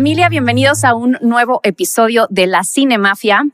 Familia, bienvenidos a un nuevo episodio de La Cinemafia.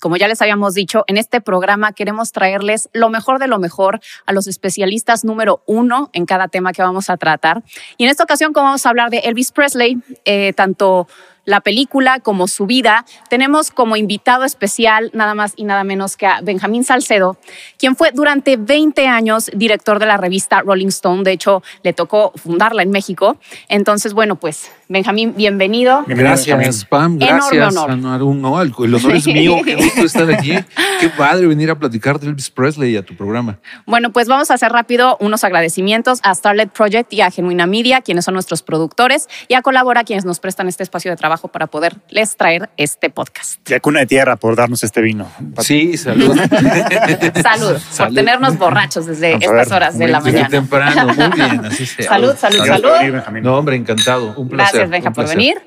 Como ya les habíamos dicho, en este programa queremos traerles lo mejor de lo mejor a los especialistas número uno en cada tema que vamos a tratar. Y en esta ocasión, como vamos a hablar de Elvis Presley, eh, tanto la película como su vida, tenemos como invitado especial nada más y nada menos que a Benjamín Salcedo, quien fue durante 20 años director de la revista Rolling Stone. De hecho, le tocó fundarla en México. Entonces, bueno, pues Benjamín, bienvenido. Gracias, Pam. Gracias. Honor. No, el, el honor es mío. Qué gusto estar aquí. Qué padre venir a platicar de Elvis Presley y a tu programa. Bueno, pues vamos a hacer rápido unos agradecimientos a Starlet Project y a Genuina Media, quienes son nuestros productores, y a Colabora, quienes nos prestan este espacio de trabajo para poderles traer este podcast. Y a Cuna de Tierra por darnos este vino. Sí, salud. salud, por tenernos borrachos desde estas ver, horas de la mañana. temprano, muy bien, así sea. Salud, salud, salud. No, hombre, encantado. Un placer. Gracias, Benja, un por venir.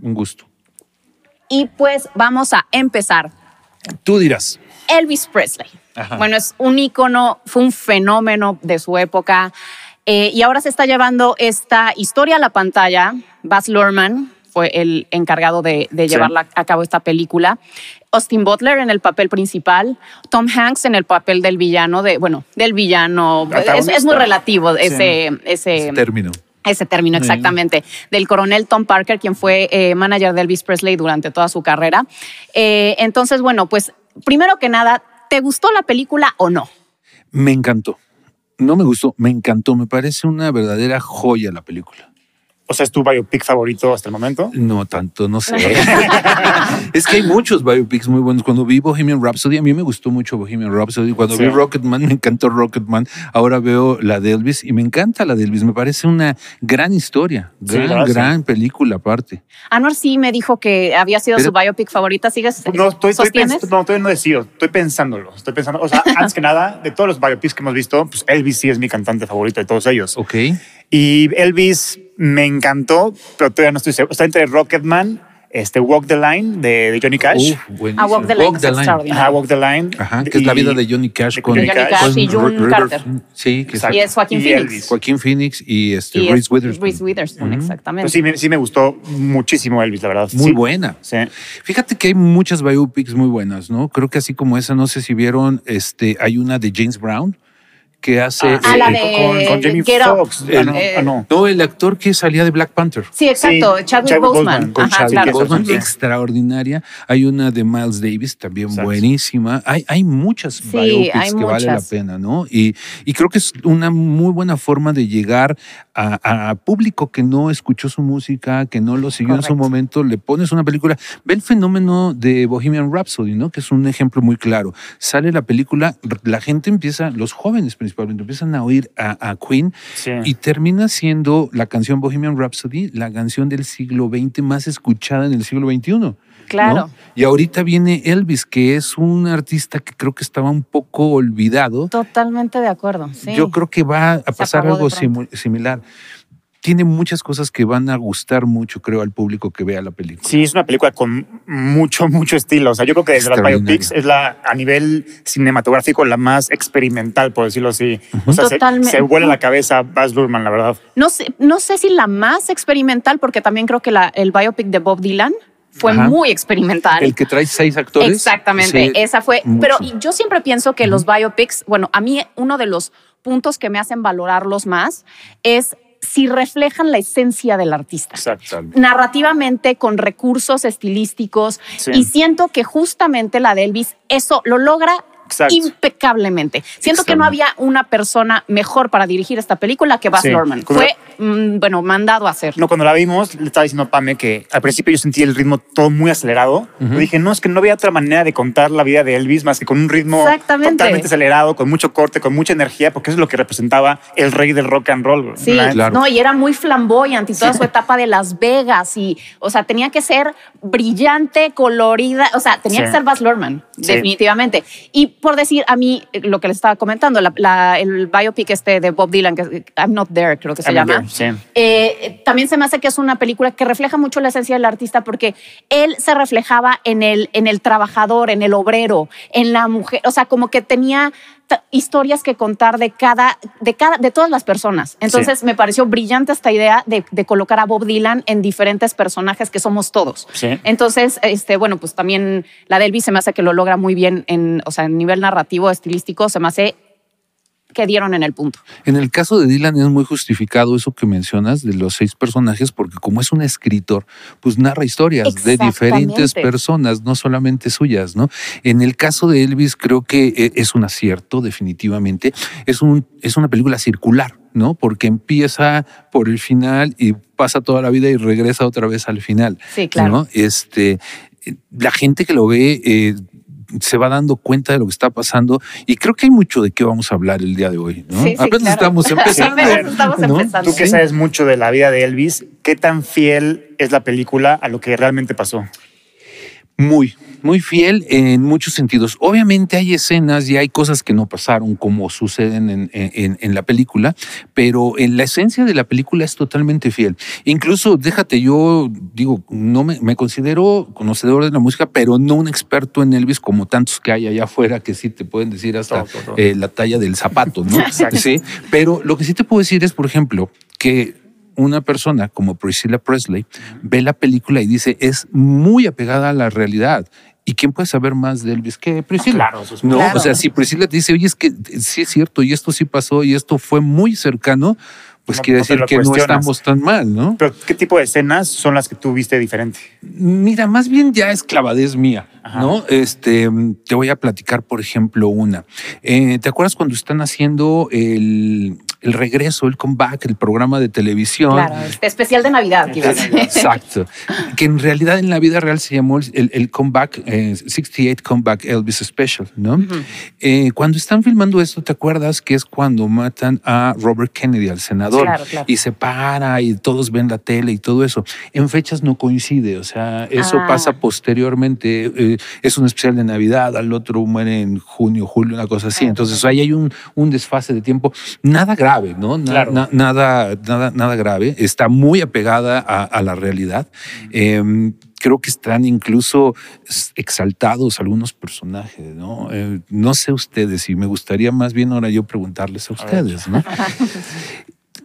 Un gusto. Y pues vamos a empezar. Tú dirás. Elvis Presley. Ajá. Bueno, es un ícono, fue un fenómeno de su época. eh, y ahora se está llevando esta historia a la pantalla. Baz Luhrmann fue el encargado de, de Sí. llevarla a cabo esta película. Austin Butler en el papel principal, Tom Hanks en el papel del villano, de, bueno, del villano. Es, muy relativo Sí. ese, ese, Ese término. Ese término, exactamente. Del coronel Tom Parker, quien fue eh, manager de Elvis Presley durante toda su carrera. Eh, entonces, bueno, pues primero que nada, ¿te gustó la película o no? Me encantó. No me gustó, me encantó. Me parece una verdadera joya la película. O sea, ¿es tu biopic favorito hasta el momento? No tanto, no sé. es que hay muchos biopics muy buenos. Cuando vi Bohemian Rhapsody, a mí me gustó mucho Bohemian Rhapsody. Cuando Sí. vi Rocketman, me encantó Rocketman. Ahora veo la de Elvis y me encanta la de Elvis. Me parece una gran historia, gran, gran película aparte. Anwar sí me dijo que había sido Pero- su biopic favorita. ¿Sigues? No, estoy, estoy ¿Sostienes? pens- no, todavía no decido. Estoy pensándolo. Estoy pensando. O sea, antes que nada, de todos los biopics que hemos visto, pues Elvis sí es mi cantante favorito de todos ellos. Ok. Y Elvis me encantó, pero todavía no estoy seguro. Está entre Rocketman, este Walk the Line de, de Johnny Cash. A Walk the Line. Ajá, Walk the Line. Ajá, que es la vida de Johnny Cash de con, Johnny Cash y June River- Carter. Sí, que Exacto. Y es Joaquín Y Phoenix. Elvis. Joaquín Phoenix y este Y Reese es Witherspoon. Reese Witherspoon, exactamente. Pues sí, me, sí me gustó muchísimo Elvis, la verdad. Muy Sí. buena. Sí. Fíjate que hay muchas biopics muy buenas, ¿no? Creo que así como esa, no sé si vieron, este, hay una de James Brown que hace. Ah, Ah, la eh, de con, con Jamie. Foxx. Ah, no, Eh, ah, no. no, el actor que salía de Black Panther. Sí, exacto. Sí, Chadwick Chadwick Boseman. Con Ajá, Chadwick claro. Boseman. Sí. extraordinaria. Hay una de Miles Davis, también Exacto. buenísima. Hay, hay muchas Sí, biopics hay que vale la muchas. pena, ¿no? Y, y creo que es una muy buena forma de llegar a, a público que no escuchó su música, que no lo siguió en su momento. Le pones una película. Ve el fenómeno de Bohemian Rhapsody, ¿no? Que es un ejemplo muy claro. Sale la película, la gente empieza, los jóvenes principalmente, empiezan a oír a, a Queen Sí. y termina siendo la canción Bohemian Rhapsody la canción del siglo XX más escuchada en el siglo XXI. ¿no? Claro. Y ahorita viene Elvis, que es un artista que creo que estaba un poco olvidado. Totalmente de acuerdo. Sí. Yo creo que va a pasar algo similar. Tiene muchas cosas que van a gustar mucho, creo, al público que vea la película. Sí, es una película con mucho, mucho estilo. O sea, yo creo que desde las biopics es la, a nivel cinematográfico, la más experimental, por decirlo así. O sea, se, Totalmente. se vuela la cabeza Baz Luhrmann, la verdad. No sé, no sé si la más experimental, porque también creo que la, el biopic de Bob Dylan fue Ajá. muy experimental. El que trae seis actores. Exactamente, sí, esa fue. mucho. Pero yo siempre pienso que los biopics, bueno, a mí uno de los puntos que me hacen valorarlos más es si reflejan la esencia del artista. Exacto. narrativamente con recursos estilísticos Sí. y siento que justamente la de Elvis eso lo logra Exacto. impecablemente. Siento que no había una persona mejor para dirigir esta película que Baz Sí. Luhrmann. Fue, mm, bueno, mandado a hacer. No, cuando la vimos, le estaba diciendo a Pame que al principio yo sentí el ritmo todo muy acelerado. Yo dije, no, es que no había otra manera de contar la vida de Elvis más que con un ritmo totalmente acelerado, con mucho corte, con mucha energía, porque eso es lo que representaba el rey del rock and roll. Sí. Claro. no, y era muy flamboyante y toda su etapa de Las Vegas y, o sea, tenía que ser brillante, colorida, o sea, tenía Sí. que ser Baz Luhrmann, Sí. definitivamente. Y por decir, a mí, eh, lo que les estaba comentando, la- la- el biopic este de Bob Dylan, que I'm Not There, creo que se I'm llama, There, sí. eh, también se me hace que es una película que refleja mucho la esencia del artista porque él se reflejaba en el, en el trabajador, en el obrero, en la mujer, o sea, como que tenía historias que contar de cada, de cada, de todas las personas. Entonces me pareció brillante esta idea de, de, colocar a Bob Dylan en diferentes personajes que somos todos. Sí. Entonces, este, bueno, pues también la de Elvis se me hace que lo logra muy bien en, o sea, en nivel narrativo, estilístico, se me hace que dieron en el punto. En el caso de Dylan es muy justificado eso que mencionas de los seis personajes, porque como es un escritor, pues narra historias de diferentes personas, no solamente suyas, ¿no? En el caso de Elvis creo que eh, es un acierto, definitivamente. Es, un, es una película circular, ¿no? Porque empieza por el final y pasa toda la vida y regresa otra vez al final. Sí, claro. ¿no? Este, la gente que lo ve eh, se va dando cuenta de lo que está pasando y creo que hay mucho de qué vamos a hablar el día de hoy. ¿no? Sí, sí, Apenas claro. estamos empezando. estamos ¿no? empezando. Tú que sabes mucho de la vida de Elvis, ¿qué tan fiel es la película a lo que realmente pasó? Muy, muy fiel en muchos sentidos. Obviamente hay escenas y hay cosas que no pasaron como suceden en, en, en, la película, pero en la esencia de la película es totalmente fiel. Incluso, déjate, yo digo, no me, me considero conocedor de la música, pero no un experto en Elvis como tantos que hay allá afuera que sí te pueden decir hasta Todo, todo. eh, la talla del zapato, ¿no? Exacto. sí, pero lo que sí te puedo decir es, por ejemplo, que una persona como Priscilla Presley ve la película y dice es muy apegada a la realidad. ¿Y quién puede saber más de Elvis que Priscilla? Claro, eso es no, claro. o sea, si Priscilla te dice, oye, es que sí es cierto y esto sí pasó y esto fue muy cercano, pues No- quiere no decir que no estamos tan mal, ¿no? Pero ¿qué tipo de escenas son las que tú viste diferente? Mira, más bien ya es clavadez mía, Ajá. ¿no? Este, te voy a platicar, por ejemplo, una. Eh, ¿Te acuerdas cuando están haciendo el, el regreso, el comeback, el programa de televisión? Claro, este especial de Navidad. decir. Exacto. Que en realidad en la vida real se llamó el, el comeback, eh, 68 Comeback Elvis Special, ¿no? Eh, cuando están filmando esto, ¿te acuerdas que es cuando matan a Robert Kennedy, al senador? Claro, claro. Y se para y todos ven la tele y todo eso. En fechas no coincide, o sea, eso Ah. pasa posteriormente. eh, es un especial de Navidad, al otro muere en junio, julio, una cosa así. Ah, Entonces ahí hay un, un desfase de tiempo. Nada grave, ¿no? Na- Claro. na- nada, nada, nada grave. Está muy apegada a, a la realidad. Eh, creo que están incluso exaltados algunos personajes, ¿no? Eh, no sé ustedes y me gustaría más bien ahora yo preguntarles a ustedes, ¿no?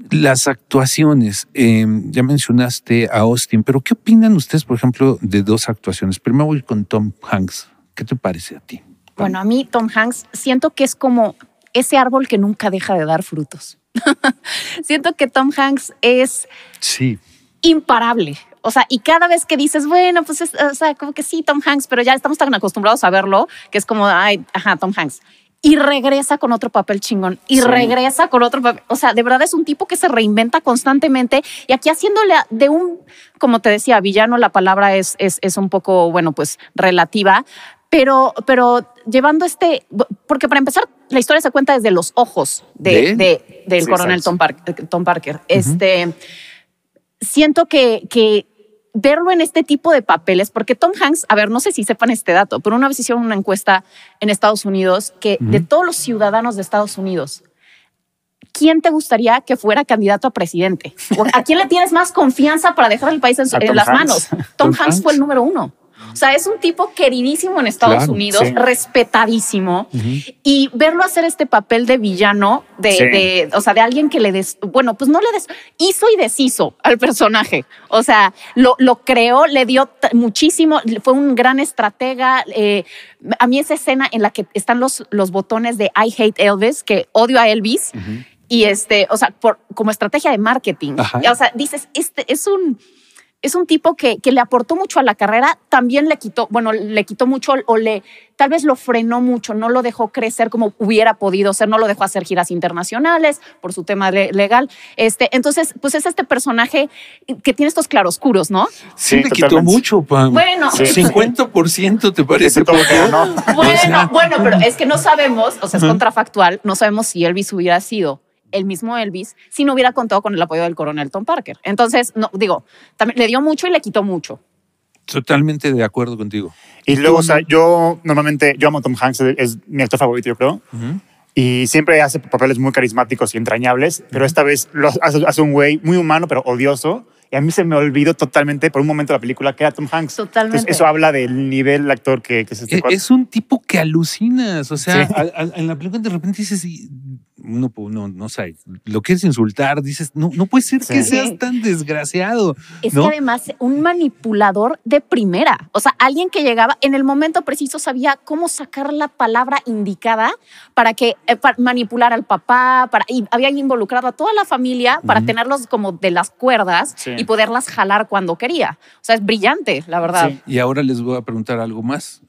Las actuaciones, eh, ya mencionaste a Austin, pero ¿qué opinan ustedes, por ejemplo, de dos actuaciones? Primero voy con Tom Hanks. ¿Qué te parece a ti? Bueno, a mí Tom Hanks siento que es como ese árbol que nunca deja de dar frutos. siento que Tom Hanks es Sí. imparable. O sea, y cada vez que dices, bueno, pues, es, o sea, como que sí, Tom Hanks, pero ya estamos tan acostumbrados a verlo que es como, ay, ajá, Tom Hanks. Y regresa con otro papel chingón. Y Sí. regresa con otro papel. O sea, de verdad es un tipo que se reinventa constantemente. Y aquí haciéndole de un, como te decía, villano, la palabra es, es, es un poco, bueno, pues relativa. Pero, pero llevando este, porque para empezar, la historia se cuenta desde los ojos de, ¿De él? de- del Sí, coronel exacto. Tom, Park- Tom Parker. Este siento que, que verlo en este tipo de papeles, porque Tom Hanks, a ver, no sé si sepan este dato, pero una vez hicieron una encuesta en Estados Unidos que de todos los ciudadanos de Estados Unidos, ¿quién te gustaría que fuera candidato a presidente? ¿O ¿A quién le tienes más confianza para dejar el país en, en las Hanks. manos? Tom, Tom Hanks, Hanks. fue el número uno. O sea, es un tipo queridísimo en Estados Claro, Unidos, sí. respetadísimo. Y verlo hacer este papel de villano, de, Sí. de- o sea, de alguien que le des, bueno, pues no le des, hizo y deshizo al personaje. O sea, lo, lo creó, le dio muchísimo, fue un gran estratega. eh, a mí esa escena en la que están los, los botones de I hate Elvis, que odio a Elvis. Y este, o sea, por, como estrategia de marketing. Ajá. O sea, dices, este es un, es un tipo que, que le aportó mucho a la carrera, también le quitó, bueno, le quitó mucho o le, tal vez lo frenó mucho, no lo dejó crecer como hubiera podido ser, no lo dejó hacer giras internacionales por su tema le- legal. Este, entonces, pues es este personaje que tiene estos claroscuros, ¿no? Sí, Sí, le quitó mucho, Pam. Bueno. Sí. 50% te parece poco? que ganó. Bueno, sea- bueno, pero es que no sabemos, o sea, es contrafactual, no sabemos si Elvis hubiera sido el mismo Elvis si no hubiera contado con el apoyo del coronel Tom Parker. Entonces, no, digo, también le dio mucho y le quitó mucho. Totalmente de acuerdo contigo. Y luego, o sea, yo normalmente, yo amo a Tom Hanks, es mi actor favorito, yo creo. Y siempre hace papeles muy carismáticos y entrañables, pero esta vez lo hace, hace un güey muy humano, pero odioso. Y a mí se me olvidó totalmente por un momento la película que era Tom Hanks. Totalmente. Entonces, eso habla del nivel del actor que, que es este E-. Es un tipo que alucinas. O sea, Sí. a- a- en la película de repente dices, y- no, pu- no, sé, lo quieres insultar, dices, no, no puede ser que seas tan desgraciado. Es ¿no? que además un manipulador de primera, o sea, alguien que llegaba en el momento preciso sabía cómo sacar la palabra indicada para que eh, para manipular al papá, para y había involucrado a toda la familia para tenerlos como de las cuerdas Sí. y poderlas jalar cuando quería. O sea, es brillante, la verdad. Sí. Y ahora les voy a preguntar algo más.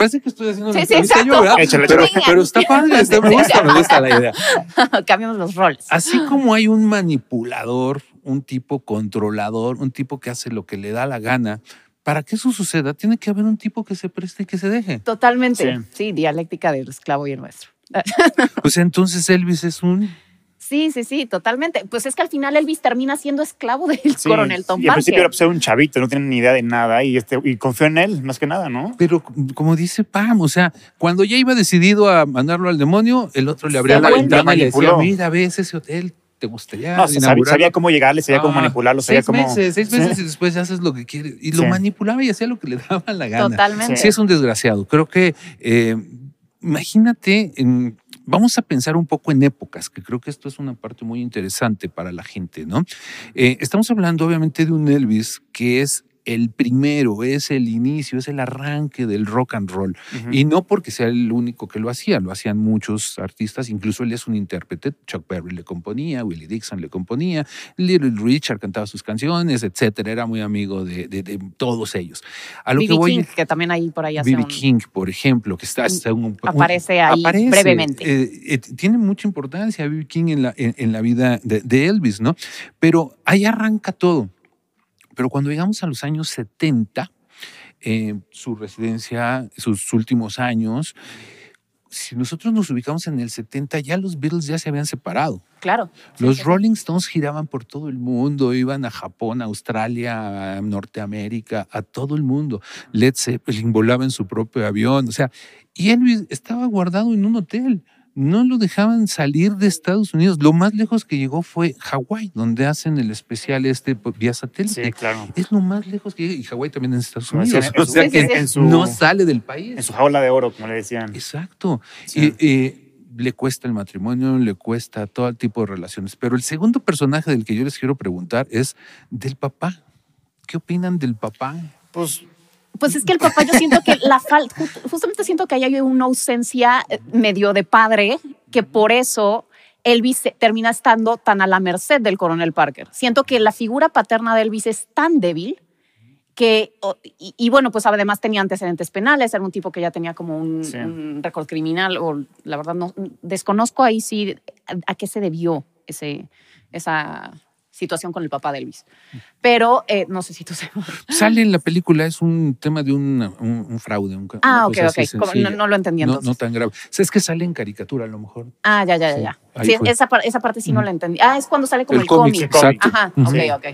Parece que estoy haciendo Sí, sí, entrevista yo. ¿verdad? Échale, pero, está padre, está, me gusta, me gusta la idea. Cambiamos los roles. Así como hay un manipulador, un tipo controlador, un tipo que hace lo que le da la gana, para que eso suceda, tiene que haber un tipo que se preste y que se deje. Totalmente. Sí. Sí. dialéctica del esclavo y el nuestro. Pues entonces Elvis es un Sí, sí, sí, totalmente. Pues es que al final Elvis termina siendo esclavo del Sí. coronel Tom Y al principio era pues, era un chavito, no tenía ni idea de nada y, este, y confió en él, más que nada, ¿no? Pero como dice Pam, o sea, cuando ya iba decidido a mandarlo al demonio, el otro le abría Se la ventana y le decía, mira, ves ese hotel, ¿te gustaría No, sabía, inaugurarlo?" sabía cómo llegarle, sabía cómo manipularlo, sabía seis cómo... meses, seis Sí. meses y después haces lo que quieres. Y lo Sí. manipulaba y hacía lo que le daba la gana. Totalmente. Sí, es un desgraciado. Creo que, eh, imagínate, en- vamos a pensar un poco en épocas, que creo que esto es una parte muy interesante para la gente, ¿no? Eh, estamos hablando obviamente de un Elvis que es el primero, es el inicio, es el arranque del rock and roll. Y no porque sea el único que lo hacía, lo hacían muchos artistas, incluso él es un intérprete, Chuck Berry le componía, Willie Dixon le componía, Little Richard cantaba sus canciones, etcétera, era muy amigo de, de- de todos ellos. A lo que B.B. voy King, que también ahí por ahí hace un- King, por ejemplo, que está, está un- un- aparece ahí brevemente. eh, eh, tiene mucha importancia B.B. King en la, en, en la vida de, de Elvis, ¿no? Pero ahí arranca todo. Pero cuando llegamos a los años 70, eh, su residencia, sus últimos años, si nosotros nos ubicamos en el 70, ya los Beatles ya se habían separado. Claro. Los sí, sí. Rolling Stones giraban por todo el mundo, iban a Japón, a Australia, a Norteamérica, a todo el mundo. Led Zeppelin volaba en su propio avión, o sea, y Elvis estaba guardado en un hotel. No lo dejaban salir de Estados Unidos. Lo más lejos que llegó fue Hawái, donde hacen el especial este vía satélite. Sí, claro. Es lo más lejos que llega. Y Hawái también en Estados Unidos. en o sea que en su- no sale del país. En su jaula de oro, como le decían. Exacto. Sí. Y, eh, le cuesta el matrimonio, le cuesta todo tipo de relaciones. Pero el segundo personaje del que yo les quiero preguntar es del papá. ¿Qué opinan del papá? Pues Pues es que el papá, yo siento que la falta, justamente siento que ahí hay una ausencia eh, medio de padre, que por eso Elvis termina estando tan a la merced del coronel Parker. Siento que la figura paterna de Elvis es tan débil que, y, y bueno, pues además tenía antecedentes penales, era un tipo que ya tenía como un, Sí. un récord criminal, o la verdad no, desconozco ahí sí a, a qué se debió ese, esa situación con el papá de Elvis. Pero eh, no sé si tú sabes. Sale en la película, es un tema de un, un- un fraude. un- Ah, una ok, cosa así ok. Como no, no lo entendí No, entonces. no tan grave. O sea, es que sale en caricatura a lo mejor. Ah, ya, ya, ya. Sí, ya. esa, esa parte sí no la entendí. Ah, es cuando sale como el, cómic, cómic. exacto. Ajá, ok, Sí. ok.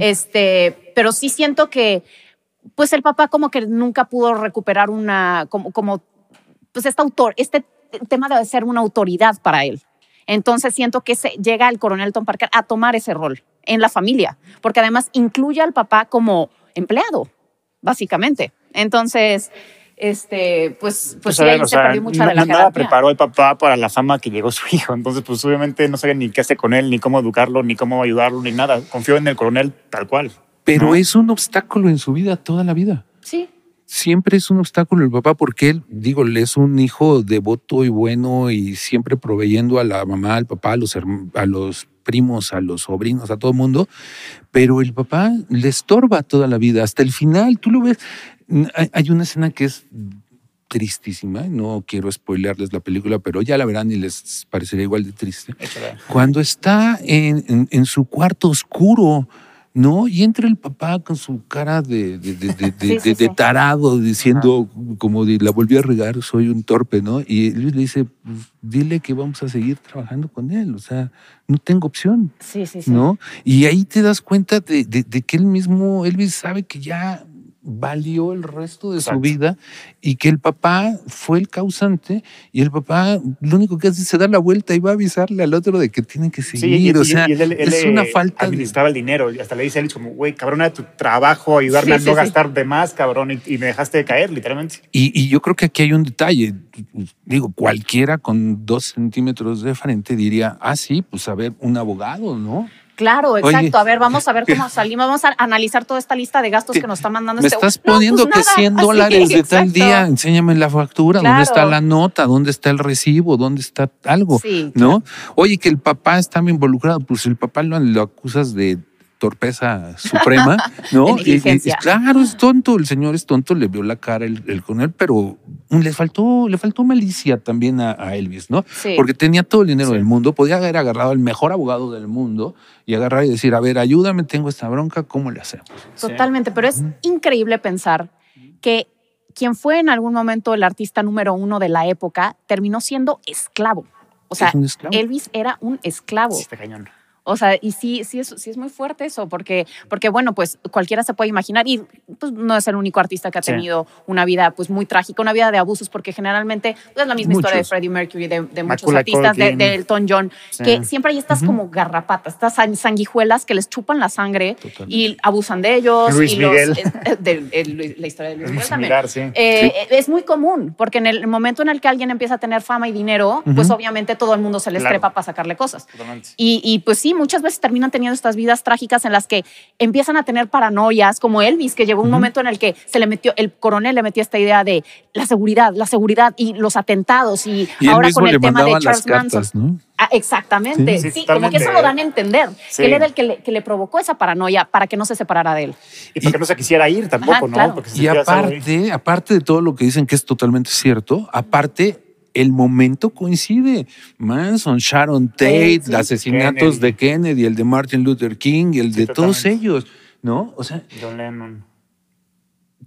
Este, pero sí siento que, pues el papá como que nunca pudo recuperar una, como, como pues este autor, este tema debe ser una autoridad para él. Entonces siento que se, llega el coronel Tom Parker a tomar ese rol en la familia, porque además incluye al papá como empleado, básicamente. Entonces, este, pues, pues, sí, ver, ahí o se sea, perdió mucha no- de la Nada preparó el papá para la fama que llegó su hijo. Entonces, pues obviamente no sabía ni qué hacer con él, ni cómo educarlo, ni cómo ayudarlo, ni nada. Confió en el coronel tal cual. Pero ¿No? es un obstáculo en su vida toda la vida. Sí, siempre es un obstáculo el papá porque él, digo, él es un hijo devoto y bueno y siempre proveyendo a la mamá, al papá, a los, herm- a los primos, a los sobrinos, a todo el mundo, pero el papá le estorba toda la vida, hasta el final, tú lo ves, hay- una escena que es tristísima, no quiero spoilearles la película, pero ya la verán y les parecerá igual de triste. Cuando está en, en- en su cuarto oscuro, ¿no? Y entra el papá con su cara de, de, de- de- de- Sí, sí, de- de sí. tarado, diciendo como la volví a regar, soy un torpe, ¿no? Y Luis le dice, "Pues, dile que vamos a seguir trabajando con él, o sea, no tengo opción, sí, sí, sí. ¿no? Y ahí te das cuenta de que él mismo, Elvis sabe que ya valió el resto de Exacto. su vida y que el papá fue el causante y el papá lo único que hace es se da la vuelta y va a avisarle al otro de que tiene que seguir. Sí, y, o y- sea, y él, él, es una falta de... administraba el dinero y hasta le dice a Elvis como, güey, cabrón, era tu trabajo ayudarme Sí, a no sí. gastar de más, cabrón, y, y me dejaste de caer, literalmente. Y, y yo creo que aquí hay un detalle. Digo, cualquiera con dos centímetros de frente diría, ah, sí, pues a ver, un abogado, ¿no? Claro, exacto. Oye. a ver, vamos a ver cómo salimos. Vamos a analizar toda esta lista de gastos que nos está mandando Me este. estás No, poniendo pues que nada. 100 Así, dólares de tal día, enséñame la factura, Claro. dónde está la nota, dónde está el recibo, dónde está algo, Sí, ¿no? Oye, que el papá está involucrado, pues el papá lo, lo acusas de torpeza suprema, ¿no? Y- y- y negligencia. claro, es tonto, el señor es tonto, le vio la cara el, el coronel, pero le faltó, le faltó malicia también a, a Elvis, ¿no? Sí. Porque tenía todo el dinero Sí. del mundo, podía haber agarrado al mejor abogado del mundo y agarrar y decir, a ver, ayúdame, tengo esta bronca, ¿cómo le hacemos? Totalmente, pero es increíble pensar que quien fue en algún momento el artista número uno de la época terminó siendo esclavo. O sea, Es un esclavo. Elvis era un esclavo. Sí, está cañón. O sea, y sí, sí es, sí es muy fuerte eso, porque, porque bueno, pues cualquiera se puede imaginar, y pues no es el único artista que ha Sí. tenido una vida pues muy trágica, una vida de abusos, porque generalmente pues, es la misma historia de. Freddie Mercury, de, de muchos artistas, de, de Elton John, Sí. que siempre hay estas como garrapatas, estas san- sanguijuelas que les chupan la sangre y abusan de ellos. Luis y los- Miguel. eh, de- la historia de Luis Miguel también. Sí. Eh, Es muy común, porque en el momento en el que alguien empieza a tener fama y dinero, pues obviamente todo el mundo se les Claro. trepa para sacarle cosas. Totalmente. Y, y, pues sí, muchas veces terminan teniendo estas vidas trágicas en las que empiezan a tener paranoias, como Elvis, que llegó un momento en el que se le metió, el coronel le metía esta idea de la seguridad, la seguridad y los atentados y, ahora con el tema de Charles cartas, Manson. ¿no? Ah, exactamente, Sí, sí, sí, como que eso lo dan a entender, Sí. que él era el que le, que le provocó esa paranoia para que no se separara de él. Y porque no se quisiera ir tampoco, Ajá, ¿no? claro. Porque se Y aparte, aparte de todo lo que dicen que es totalmente cierto, aparte el momento coincide. Manson, Sharon Tate, Sí, sí. los asesinatos Kennedy. de Kennedy, el de Martin Luther King, el Sí, de todos ellos, ¿no? O sea, John Lennon.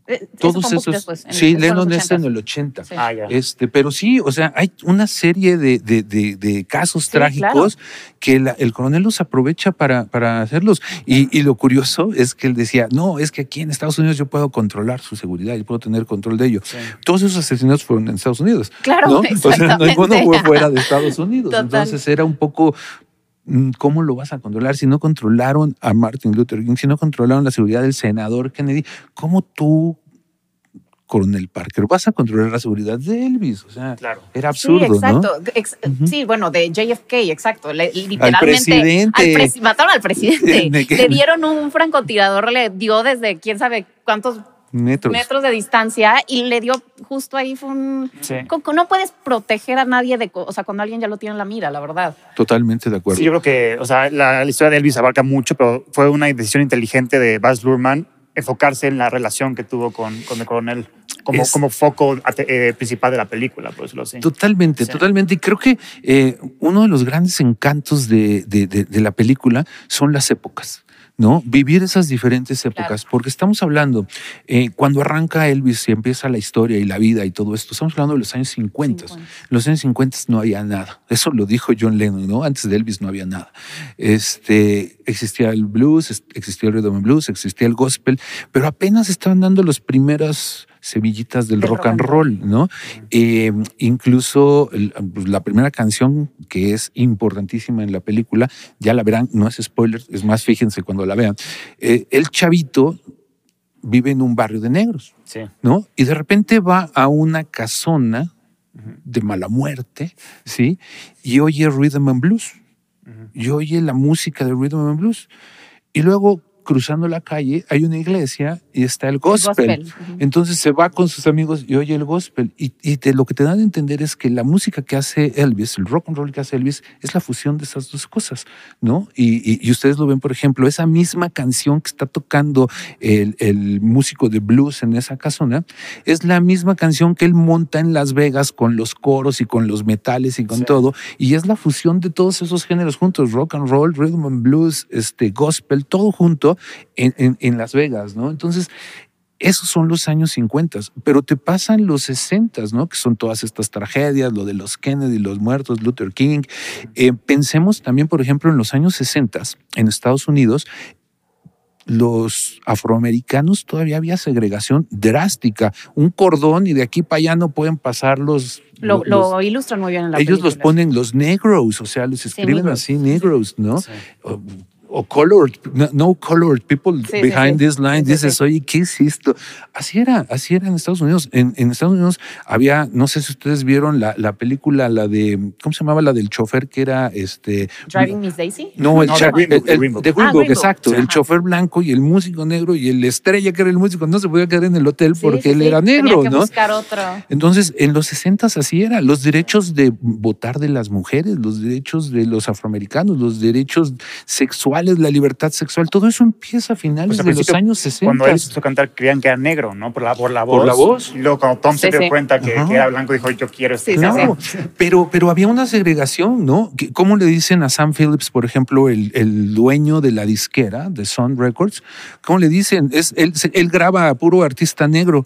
Eh, todos esos. después, en- sí, Lennon es en 80s. el 80. Sí. Ah, ya. Este, pero sí, o sea, hay una serie de, de- de- de casos Sí, trágicos que la- el coronel los aprovecha para, para hacerlos. Y, y lo curioso es que él decía, no, es que aquí en Estados Unidos yo puedo controlar su seguridad, yo puedo tener control de ello. Sí. Todos esos asesinatos fueron en Estados Unidos. Claro, ¿no? O sea, exactamente. ninguno fue fuera de Estados Unidos. Total. Entonces era un poco... mm, ¿Cómo lo vas a controlar? Si no controlaron a Martin Luther King, si no controlaron la seguridad del senador Kennedy, ¿cómo tú, coronel Parker, vas a controlar la seguridad de Elvis? O sea, Claro. era absurdo, sí, ¿no? exacto. Ex- Sí, bueno, de JFK, exacto. Le- literalmente. presidente. al presi- mataron al presidente. Le dieron un francotirador, le dio desde quién sabe cuántos Metros. metros de distancia y le dio justo ahí. Fue un. Sí. No puedes proteger a nadie de. co- O sea, cuando alguien ya lo tiene en la mira, la verdad. Totalmente de acuerdo. Sí, yo creo que, o sea, la, la historia de Elvis abarca mucho, pero fue una decisión inteligente de Baz Luhrmann enfocarse en la relación que tuvo con, con el coronel como, Es- como foco eh, principal de la película, por decirlo así. Totalmente, Sí. totalmente. Y creo que eh, uno de los grandes encantos de, de- de- de la película son las épocas. ¿No? Vivir esas diferentes épocas, porque estamos hablando, eh, cuando arranca Elvis y empieza la historia y la vida y todo esto, estamos hablando de los años 50. 50. En los años 50 no había nada. Eso lo dijo John Lennon, ¿no? Antes de Elvis no había nada. Este, existía el blues, es- existía el rhythm and blues, existía el gospel, pero apenas estaban dando las primeras semillitas del rock and roll, ¿no? Eh, incluso pues, la primera canción que es importantísima en la película, ya la verán, no es spoiler, es más, fíjense cuando la vean. Eh, el chavito vive en un barrio de negros. Sí. ¿no? Y de repente va a una casona de mala muerte, ¿sí? Y oye rhythm and blues. Y oye la música de rhythm and blues. Y luego, cruzando la calle, hay una iglesia y está el gospel. Entonces se va con sus amigos y oye el gospel. Y, y te- lo que te dan a entender es que la música que hace Elvis, el rock and roll que hace Elvis, es la fusión de esas dos cosas, ¿no? Y, y- y ustedes lo ven, por ejemplo, esa misma canción que está tocando el, el músico de blues en esa casona, es la misma canción que él monta en Las Vegas con los coros y con los metales y con Sí. todo. Y es la fusión de todos esos géneros juntos, rock and roll, rhythm and blues, este, gospel, todo junto en, en- en Las Vegas, ¿no? Entonces, esos son los años 50, pero te pasan los 60, ¿no? Que son todas estas tragedias, lo de los Kennedy, los muertos, Luther King. Eh, pensemos también, por ejemplo, en los años 60 en Estados Unidos, los afroamericanos todavía había segregación drástica, un cordón y de aquí para allá no pueden pasar los... Lo, los- lo ilustran muy bien en la ellos los ponen los negros, o sea, los escriben así, negros, ¿no? O, o colored, no, no colored people Sí, sí, behind sí. this line. Sí, sí, Dices, sí. oye, ¿qué es esto? Así era, así era en Estados Unidos. En, en Estados Unidos había, no sé si ustedes vieron la, la película, la de, ¿cómo se llamaba? La del chofer que era este. Driving Miss Daisy. No, el, No, cha- el- de el- Green Book. de Green Ah, Book, exacto. Sí. El Ajá. chofer blanco y el músico negro y el estrella que era el músico no se podía quedar en el hotel Sí, porque sí, él sí. era Tenía negro, que ¿no? buscar otro. Entonces, en los 60 así era, los derechos de votar de las mujeres, los derechos de los afroamericanos, los derechos sexuales, la libertad sexual, todo eso empieza a finales Pues, al de los años 60. Cuando él empezó a cantar, creían que era negro, ¿no? Por la, por la voz. Por la voz. Y luego cuando Tom se Sí, dio sí. cuenta que, que era blanco, dijo, yo quiero este Sí, sí, Claro, pero, pero había una segregación, ¿no? ¿Cómo le dicen a Sam Phillips, por ejemplo, el, el dueño de la disquera de Sun Records? ¿Cómo le dicen? Es, él, él graba a puro artista negro,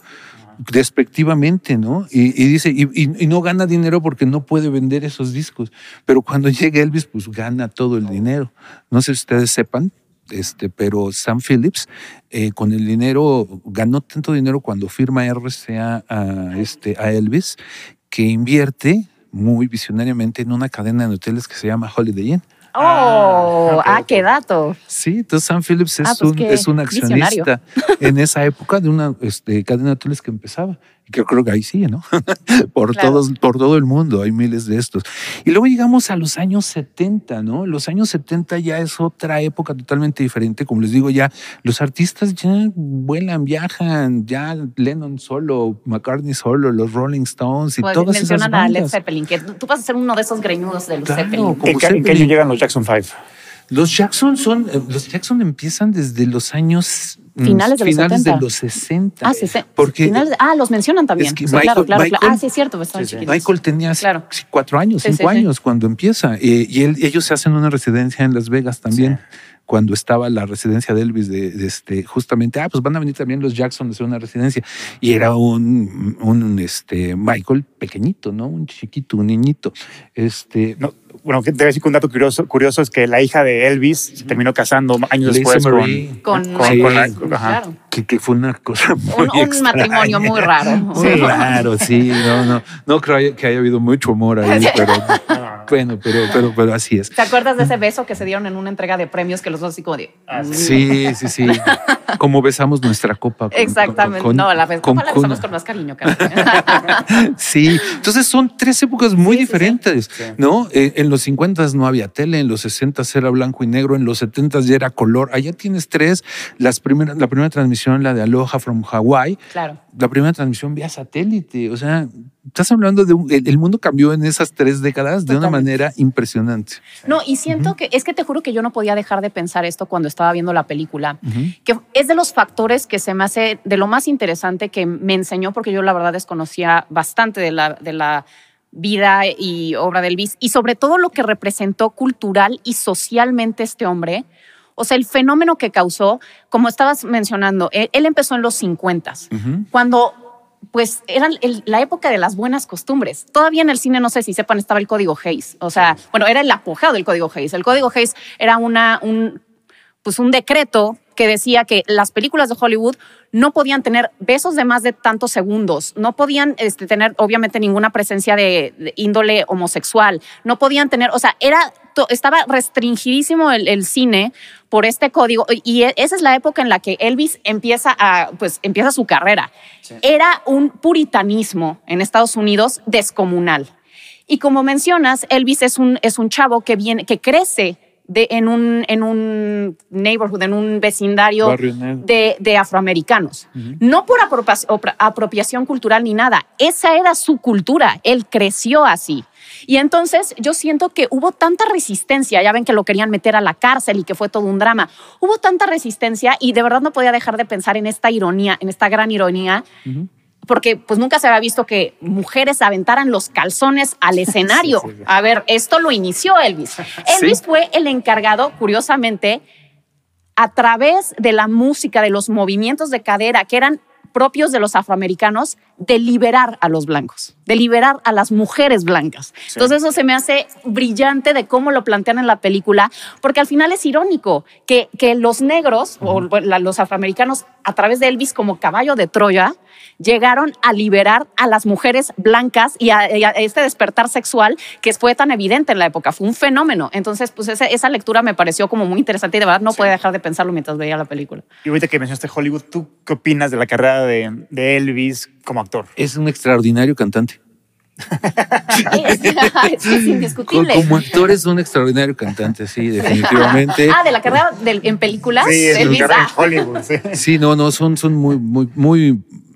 despectivamente, ¿no? Y, y dice, y, no gana dinero porque no puede vender esos discos. Pero cuando llega Elvis, pues gana todo el dinero. No sé si ustedes sepan. Este, pero Sam Phillips eh, con el dinero ganó tanto dinero cuando firma RCA a, este, a Elvis que invierte muy visionariamente en una cadena de hoteles que se llama Holiday Inn. Oh, Ah, ok, ah, qué dato. Sí, entonces Sam Phillips es, Ah, pues un, es un accionista en esa época de una este, cadena de hoteles que empezaba. Y que creo que ahí sigue, ¿no? por, Claro. todos, por todo el mundo hay miles de estos. Y luego llegamos a los años 70, ¿no? Los años 70 ya es otra época totalmente diferente. Como les digo, ya los artistas ya vuelan, viajan, ya Lennon solo, McCartney solo, los Rolling Stones y Pues, todas esas mencionan a Led. Zeppelin, que tú vas a ser uno de esos greñudos de los Claro, Zeppelin. ¿En qué, en qué año llegan los Jackson 5? Los Jackson son, eh, los Jackson empiezan desde los años mm, Finales de los finales 70. de los 60. Ah, sí, sí. Porque Finales ah, los mencionan también. es que Sí, Michael- claro, claro, claro. Michael- Ah, sí, es cierto, estaban Sí. Michael tenía Claro. cuatro años, Sí, cinco años cuando empieza. eh, y él- ellos se hacen una residencia en Las Vegas también. Cuando estaba la residencia de Elvis, de, de este, justamente, ah, pues van a venir también los Jackson a hacer una residencia. Y era un, un este, Michael pequeñito, ¿no? Un chiquito, un niñito. Este, No, bueno, que te voy a decir que un dato curioso, curioso es que la hija de Elvis se terminó casando años Lisa después con, Marie. Con, con- Michael, con la- sí, claro. que, que fue una cosa muy Un, un matrimonio muy raro. Muy raro, sí, no, no, no creo que haya habido mucho amor ahí, pero bueno, pero, pero, pero así es. ¿Te acuerdas de ese beso que se dieron en una entrega de premios que los dos así como de... Ah, sí. Sí, sí, sí. Como besamos nuestra copa. con- Exactamente. con- no, la vez con ¿cómo la besamos con más cariño, cara? Sí, entonces son tres épocas muy Sí, sí, sí. diferentes, Sí. ¿no? Eh, en los 50 no había tele, en los 60 era blanco y negro, en los 70 ya era color. Allá tienes tres. Las primeras, la primera transmisión, la de Aloha from Hawaii, claro. La primera transmisión vía satélite. O sea, estás hablando de un- el, el mundo cambió en esas tres décadas de una manera impresionante. No, y siento que es que te juro que yo no podía dejar de pensar esto cuando estaba viendo la película, que es de los factores que se me hace de lo más interesante que me enseñó, porque yo la verdad desconocía bastante de la, de la vida y obra de Elvis, y sobre todo lo que representó cultural y socialmente este hombre. O sea, el fenómeno que causó, como estabas mencionando, él, él empezó en los 50 Ujú. cuando pues era el- la época de las buenas costumbres. Todavía en el cine, no sé si sepan, estaba el código Hayes. O sea, bueno, era el apogeo del código Hayes. El código Hayes era una, un, pues un decreto que decía que las películas de Hollywood no podían tener besos de más de tantos segundos, no podían este, tener obviamente ninguna presencia de, de índole homosexual, no podían tener, o sea, era, to- estaba restringidísimo el, el cine por este código y e- esa es la época en la que Elvis empieza a, pues empieza su carrera. Era un puritanismo en Estados Unidos descomunal. Y como mencionas, Elvis es un, es un chavo que viene, que crece de, en, un, en un neighborhood, en un vecindario de, de afroamericanos. No por apropiación cultural ni nada. Esa era su cultura. Él creció así. Y entonces yo siento que hubo tanta resistencia, ya ven que lo querían meter a la cárcel y que fue todo un drama. Hubo tanta resistencia y de verdad no podía dejar de pensar en esta ironía, en esta gran ironía, porque pues nunca se había visto que mujeres aventaran los calzones al escenario. sí, sí. A ver, esto lo inició Elvis. Elvis fue el encargado, curiosamente, a través de la música, de los movimientos de cadera, que eran propios de los afroamericanos de liberar a los blancos, de liberar a las mujeres blancas. Entonces eso se me hace brillante de cómo lo plantean en la película, porque al final es irónico que, que los negros o los afroamericanos a través de Elvis como caballo de Troya, llegaron a liberar a las mujeres blancas y a, este despertar sexual que fue tan evidente en la época. Fue un fenómeno. Entonces, pues esa, lectura me pareció como muy interesante y de verdad no puede dejar de pensarlo mientras veía la película. Y ahorita que mencionaste Hollywood, ¿tú qué opinas de la carrera de, de Elvis como actor? Es un extraordinario cantante. es, indiscutible. Como actor es un extraordinario cantante, sí, definitivamente. Ah, de la carrera en películas. Sí, en Hollywood. Sí. sí, no, no, son, son muy, muy, muy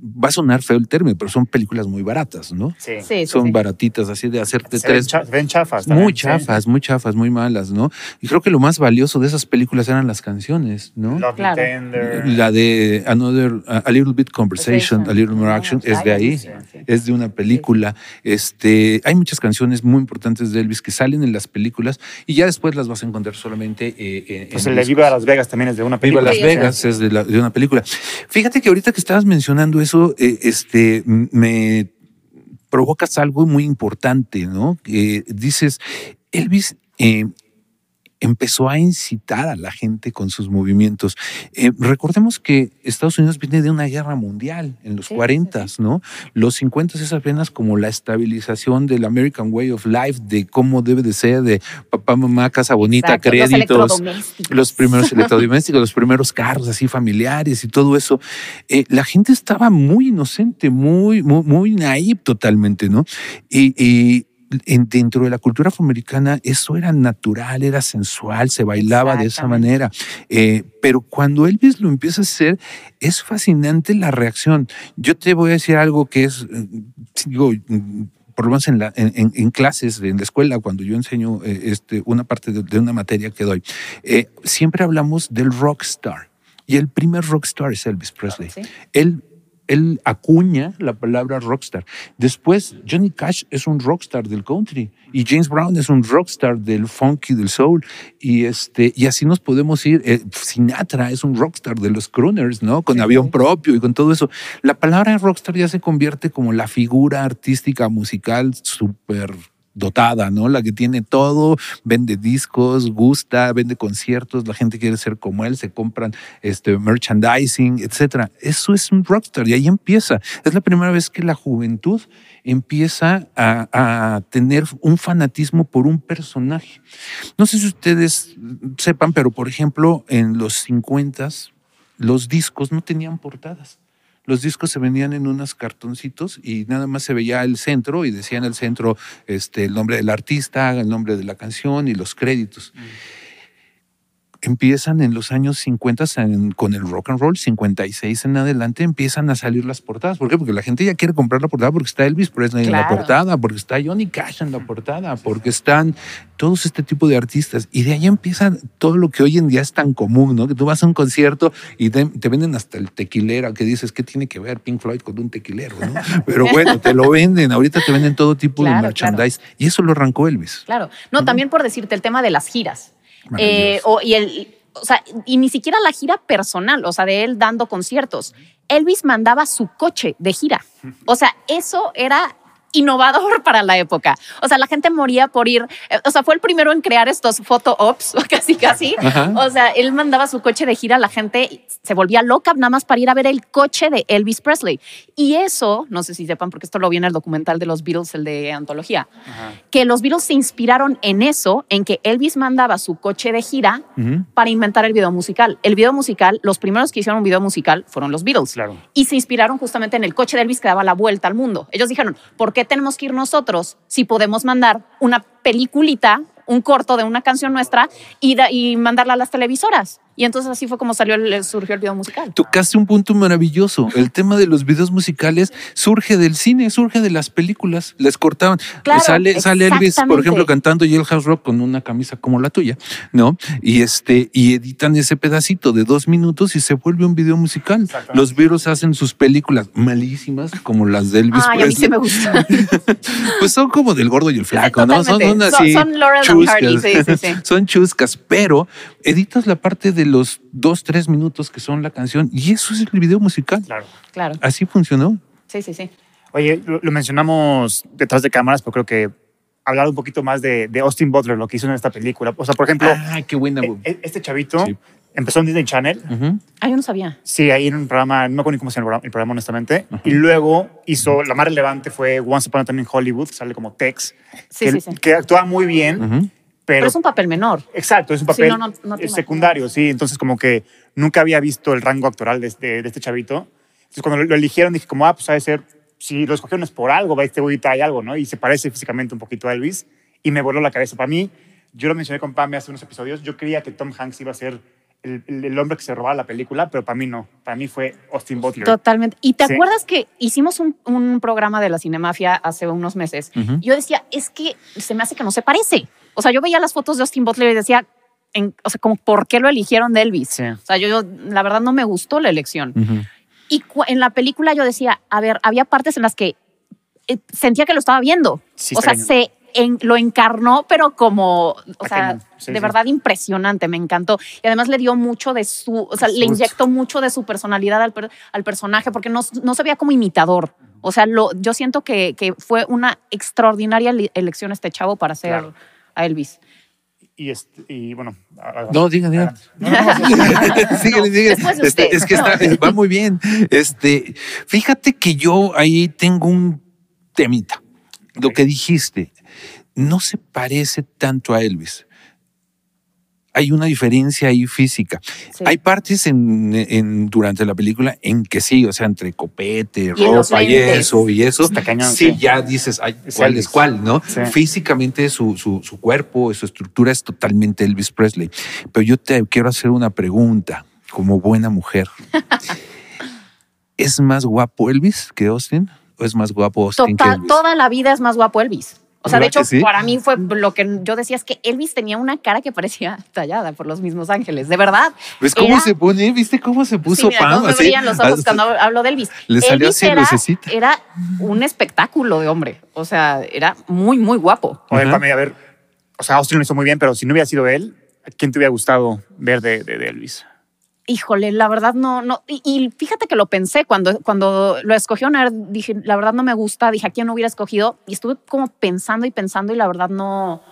va a sonar feo el término, pero son películas muy baratas, ¿no? Sí. son baratitas, así de hacerte tres. Ven, chafas. muy chafas, muy chafas, muy malas, ¿no? Y creo que lo más valioso de esas películas eran las canciones, ¿no? La de Another, A Little Bit Conversation, A Little More Action, es de ahí, es de una película. Este, hay muchas canciones muy importantes de Elvis que salen en las películas y ya después las vas a encontrar solamente eh, en. Pues el de Viva Las Vegas también es de una película. Viva Las Vegas es de, de una película. Fíjate que ahorita que estabas mencionando eso, eh, este, me provocas algo muy importante, ¿no? dices, Elvis eh, empezó a incitar a la gente con sus movimientos. Eh, recordemos que Estados Unidos viene de una guerra mundial en los 40, ¿no? Los 50 es apenas como la estabilización del American Way of Life, de cómo debe de ser, de papá, mamá, casa bonita, créditos, los, primeros electrodomésticos, los primeros carros así familiares y todo eso. Eh, la gente estaba muy inocente, muy, muy, muy naive totalmente, ¿no? y dentro de la cultura afroamericana eso era natural, era sensual, se bailaba de esa manera. Eh, pero cuando Elvis lo empieza a hacer, es fascinante la reacción. Yo te voy a decir algo que es, eh, digo, por lo menos en, la, en, clases, en la escuela, cuando yo enseño eh, este, una parte de, una materia que doy, siempre hablamos del rockstar. Y el primer rockstar es Elvis Presley. Él él acuña la palabra rockstar. Después, Johnny Cash es un rockstar del country y James Brown es un rockstar del funk y del soul. Y, este, y así nos podemos ir. Eh, Sinatra es un rockstar de los crooners, ¿no? Con avión propio y con todo eso. La palabra rockstar ya se convierte como la figura artística musical súper dotada, ¿no? La que tiene todo, vende discos, gusta, vende conciertos, la gente quiere ser como él, se compran este merchandising, etcétera. Eso es un rockstar y ahí empieza. Es la primera vez que la juventud empieza a, tener un fanatismo por un personaje. No sé si ustedes sepan, pero por ejemplo, en los 50 los discos no tenían portadas los discos se vendían en unos cartoncitos y nada más se veía el centro y decía en el centro este, el nombre del artista, el nombre de la canción y los créditos. Mm empiezan en los años 50 con el rock and roll, 56 en adelante empiezan a salir las portadas. ¿Por qué? Porque la gente ya quiere comprar la portada porque está Elvis Presley en la portada, porque está Johnny Cash en la portada, porque están todos este tipo de artistas. Y de ahí empieza todo lo que hoy en día es tan común, ¿no? Que tú vas a un concierto y te, venden hasta el tequilero, que dices, ¿qué tiene que ver Pink Floyd con un tequilero? ¿no? Pero bueno, te lo venden, ahorita te venden todo tipo de merchandise. Y eso lo arrancó Elvis. Claro. No, también por decirte el tema de las giras. Eh, y, el, o sea, y ni siquiera la gira personal, o sea, de él dando conciertos. Elvis mandaba su coche de gira. O sea, eso era innovador para la época. O sea, la gente moría por ir, eh, o sea, fue el primero en crear estos photo ops, casi casi. O sea, él mandaba su coche de gira, la gente se volvía loca nada más para ir a ver el coche de Elvis Presley. Y eso, no sé si sepan, porque esto lo vi en el documental de los Beatles, el de antología, que los Beatles se inspiraron en eso, en que Elvis mandaba su coche de gira para inventar el video musical. El video musical, los primeros que hicieron un video musical fueron los Beatles. Y se inspiraron justamente en el coche de Elvis que daba la vuelta al mundo. Ellos dijeron, ¿por qué tenemos que ir nosotros si podemos mandar una peliculita, un corto de una canción nuestra y, y mandarla a las televisoras? Y entonces así fue como salió el, surgió el video musical. Tocaste un punto maravilloso. El tema de los videos musicales surge del cine, surge de las películas. Les cortaban. sale, sale Elvis, por ejemplo, cantando House Rock con una camisa como la tuya, ¿no? Y este, y editan ese pedacito de dos minutos y se vuelve un video musical. Los virus hacen sus películas malísimas, como las de Elvis Ay, a mí sí me gustan. pues son como del gordo y el flaco, ¿no? Son, así. Son, Laurel chuscas. sí, sí, sí. son chuscas, pero editas la parte de los dos, tres minutos que son la canción y eso es el video musical. Claro. Claro. Así funcionó. Sí, sí, sí. Oye, lo, lo mencionamos detrás de cámaras, pero creo que hablar un poquito más de, de Austin Butler, lo que hizo en esta película. O sea, por ejemplo, Ah, qué buena. e- e- este chavito Sí. empezó en Disney Channel. Ujú. Ah, yo no sabía. Sí, ahí en un programa, no me acuerdo ni cómo se llama el programa, el programa, honestamente. Y luego hizo, la más relevante fue Once Upon a Time in Hollywood, sale como Tex, Sí, que, sí, sí. que actúa muy bien. Pero, Pero es un papel menor. Exacto, es un Sí, papel no, no, no te es secundario, sí. Entonces, como que nunca había visto el rango actoral de este, de este chavito. Entonces, cuando lo, lo eligieron, dije, como, ah, pues ha de ser, si lo escogieron es por algo, va, este güey trae algo, ¿no? Y se parece físicamente un poquito a Elvis. Y me voló la cabeza. Para mí, yo lo mencioné con Pame hace unos episodios, yo creía que Tom Hanks iba a ser el, el- el hombre que se robaba la película, pero para mí no. Para mí fue Austin Butler. Totalmente. ¿Y te Sí. acuerdas que hicimos un, un programa de la Cinemafia hace unos meses? Ujú. Y Yo decía, es que se me hace que no se parece. O sea, yo veía las fotos de Austin Butler y decía, en- o sea, como, ¿por qué lo eligieron de Elvis? Sí. O sea, yo, yo, la verdad no me gustó la elección. Ujú. Y cu- en la película yo decía, a ver, había partes en las que eh, sentía que lo estaba viendo. Sí, o sea, se en- lo encarnó, pero como, o sea. Sí, de sí. verdad impresionante, me encantó. Y además le dio mucho de su, o sea, le inyectó mucho de su personalidad al, al personaje, porque no, no se veía como imitador. O sea, lo, yo siento que, que fue una extraordinaria elección este chavo para ser Claro. A Elvis. Y, este, y bueno. No, diga, diga. Es que está- va muy bien. Este, fíjate que yo ahí tengo un temita. Lo que dijiste no se parece tanto a Elvis. Hay una diferencia ahí física. Sí. Hay partes en, en- durante la película en que sí, o sea, entre copete, Y ropa y eso y eso. Está cañón, sí, sí. ya dices, ay, ¿cuál es cuál, no? Sí. Físicamente su, su, su cuerpo, su estructura es totalmente Elvis Presley. Pero yo te quiero hacer una pregunta como buena mujer. ¿Es más guapo Elvis que Austin? ¿O es más guapo Austin que Elvis? toda la vida es más guapo Elvis. O sea, de ¿Verdad hecho, sí? para mí fue lo que yo decía es que Elvis tenía una cara que parecía tallada por los mismos ángeles. De verdad. ¿Ves cómo Era- se pone? ¿Viste cómo se puso Sí, mira, Pam? cómo me Así, brillan los ojos cuando hablo de Elvis. Le salió Elvis así era, era un espectáculo de hombre. O sea, era muy, muy guapo. Oye, Ajá. Pame, a ver, o sea, Austin lo hizo muy bien, pero si no hubiera sido él, ¿a quién te hubiera gustado ver de, de, de Elvis? Híjole, la verdad no, no. Y, y fíjate que lo pensé cuando, cuando lo escogió, dije, la verdad no me gusta, dije, ¿a quién hubiera escogido? Y estuve como pensando y pensando y la verdad no,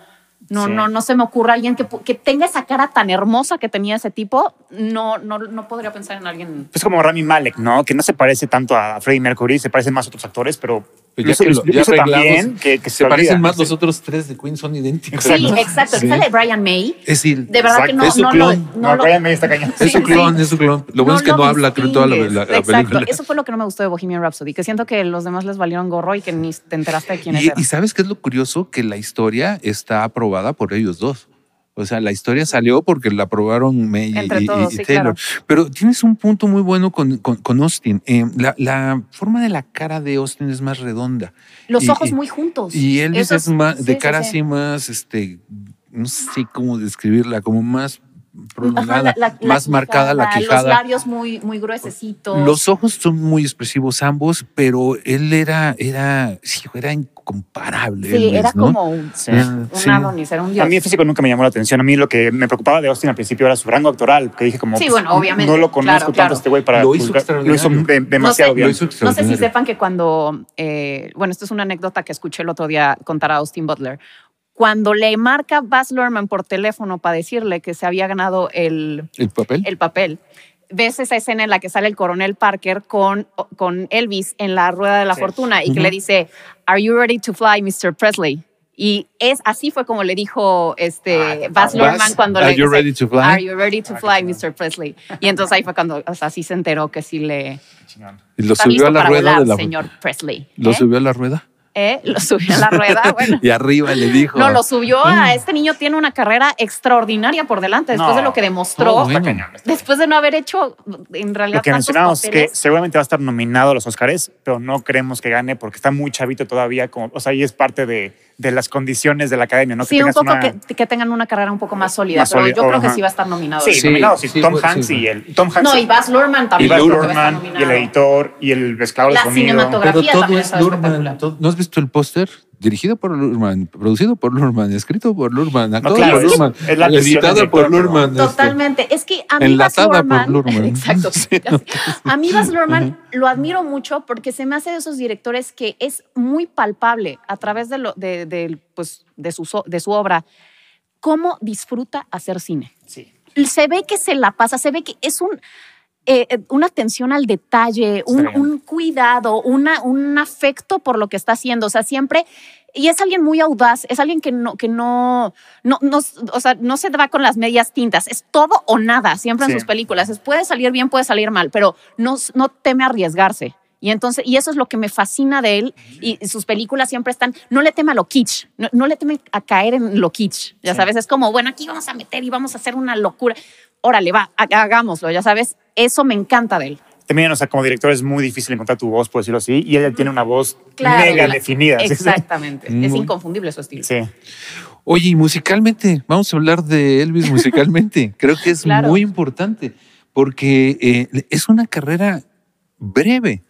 no, Sí. no, no se me ocurre alguien que, que tenga esa cara tan hermosa que tenía ese tipo. No, no, no podría pensar en alguien. Es como Rami Malek, ¿no? Que no se parece tanto a Freddie Mercury, se parecen más a otros actores, pero Que lo ya arreglamos, bien que, que se parecen más los otros tres de Queen, son idénticos. Sí, Exacto. Sí. De Brian May. Es decir, De verdad que no, es su no, clon. lo, No, no lo- Brian May está cañón. es su clon, sí. es su clon. Lo bueno es que no habla creo, toda la, la- la película. Exacto. Eso fue lo que no me gustó de Bohemian Rhapsody, que siento que los demás les valieron gorro y que ni te enteraste de quiénes Y, eran. y sabes qué es lo curioso? Que la historia está aprobada por ellos dos. O sea, la historia salió porque la aprobaron May y- Entre y, todos, y sí, Taylor. claro. Pero tienes un punto muy bueno con, con- con Austin. Eh, la, la forma de la cara de Austin es más redonda. Los ojos muy juntos. Y Eso es más, sí, de cara sí. así más, este, no sé cómo describirla, como más prolongada, la- la- la más marcada la Los quijada. labios muy, muy gruesecitos. Los ojos son muy expresivos ambos, pero él era, era, sí, era incomparable. sí, Elvis, era ¿no? como un, Sí. un Sí. Adonis, era un dios. A mí el físico nunca me llamó la atención. A mí lo que me preocupaba de Austin al principio era su rango actoral, que dije como... Sí, pues, bueno, obviamente. No lo conozco Claro, tanto claro. este güey para... Lo hizo juzgar. Lo hizo demasiado No sé, bien. Lo hizo No sé si sepan que cuando, eh, bueno, esto es una anécdota que escuché el otro día contar a Austin Butler. Cuando le marca Baz Luhrmann por teléfono para decirle que se había ganado el, ¿El papel? el papel, ves esa escena en la que sale el coronel Parker con, con Elvis en la rueda de la Sí. fortuna y que le dice, ¿Are you ready to fly, Mr. Presley? Y es así fue como le dijo este Ah, Baz. Luhrmann cuando are le you dice, ready to fly? Are you ready to Ah, fly. Mr. Presley? Y entonces ahí fue cuando, o sea, sí se enteró que sí le. Y lo está subió a la para rueda volar, de la señor Presley. Lo ¿Eh? subió a la rueda. ¿Eh? Lo subió a la rueda, bueno. Y arriba le dijo. No, lo subió a este niño tiene una carrera extraordinaria por delante después No. de lo que demostró, bueno. Está cañón. después de no haber hecho en realidad Lo que mencionamos es que papeles. seguramente va a estar nominado a los Oscars, pero no creemos que gane porque está muy chavito todavía. Como, o sea, y es parte de, de las condiciones de la academia, ¿no? Sí, un tengas poco una- que, que tengan una carrera un poco más sólida, Más pero sólida, yo creo que sí va a estar nominado. Sí, Sí, nominados. sí, sí, Tom sí, Hanks sí. y el Tom Hanks No, y Baz Luhrmann y también. Baz que a estar Luhrmann y el nominado. editor y el mezclador La de sonido. cinematografía. Pero todo también es ¿No has visto el póster dirigido por Lurman, producido por Lurman, escrito por Lurman, actuado claro, por Lurman, del por Lurman. este, Totalmente. Es que a mí Luhrmann. exacto. Sí. A mí Baz Luhrmann lo admiro mucho porque se me hace de esos directores que es muy palpable a través de, lo, de, de, pues, de, su, de su obra cómo disfruta hacer cine. Sí. Se ve que se la pasa, se ve que es un, eh, eh, una atención al detalle, un, cuidado, una, un afecto por lo que está haciendo. O sea, siempre. Y es alguien muy audaz, es alguien que no, que no, no, no, o sea, no se va con las medias tintas, es todo o nada, siempre en Sí. sus películas. Es, puede salir bien, puede salir mal, pero no, no teme arriesgarse. Y entonces, y eso es lo que me fascina de él. Y sus películas siempre están, no le teme a lo kitsch, no, no le teme a caer en lo kitsch. Ya Sí. sabes, es como, bueno, aquí vamos a meter y vamos a hacer una locura. Órale, va, ha- hagámoslo, ya sabes. Eso me encanta de él. También, o sea, como director es muy difícil encontrar tu voz, por decirlo así, y ella tiene una voz Claro, mega la- definida. ¿sí? Exactamente. Es Muy- inconfundible su estilo. Sí. Oye, y musicalmente, vamos a hablar de Elvis musicalmente. Creo que es Claro. muy importante porque eh, es una carrera breve.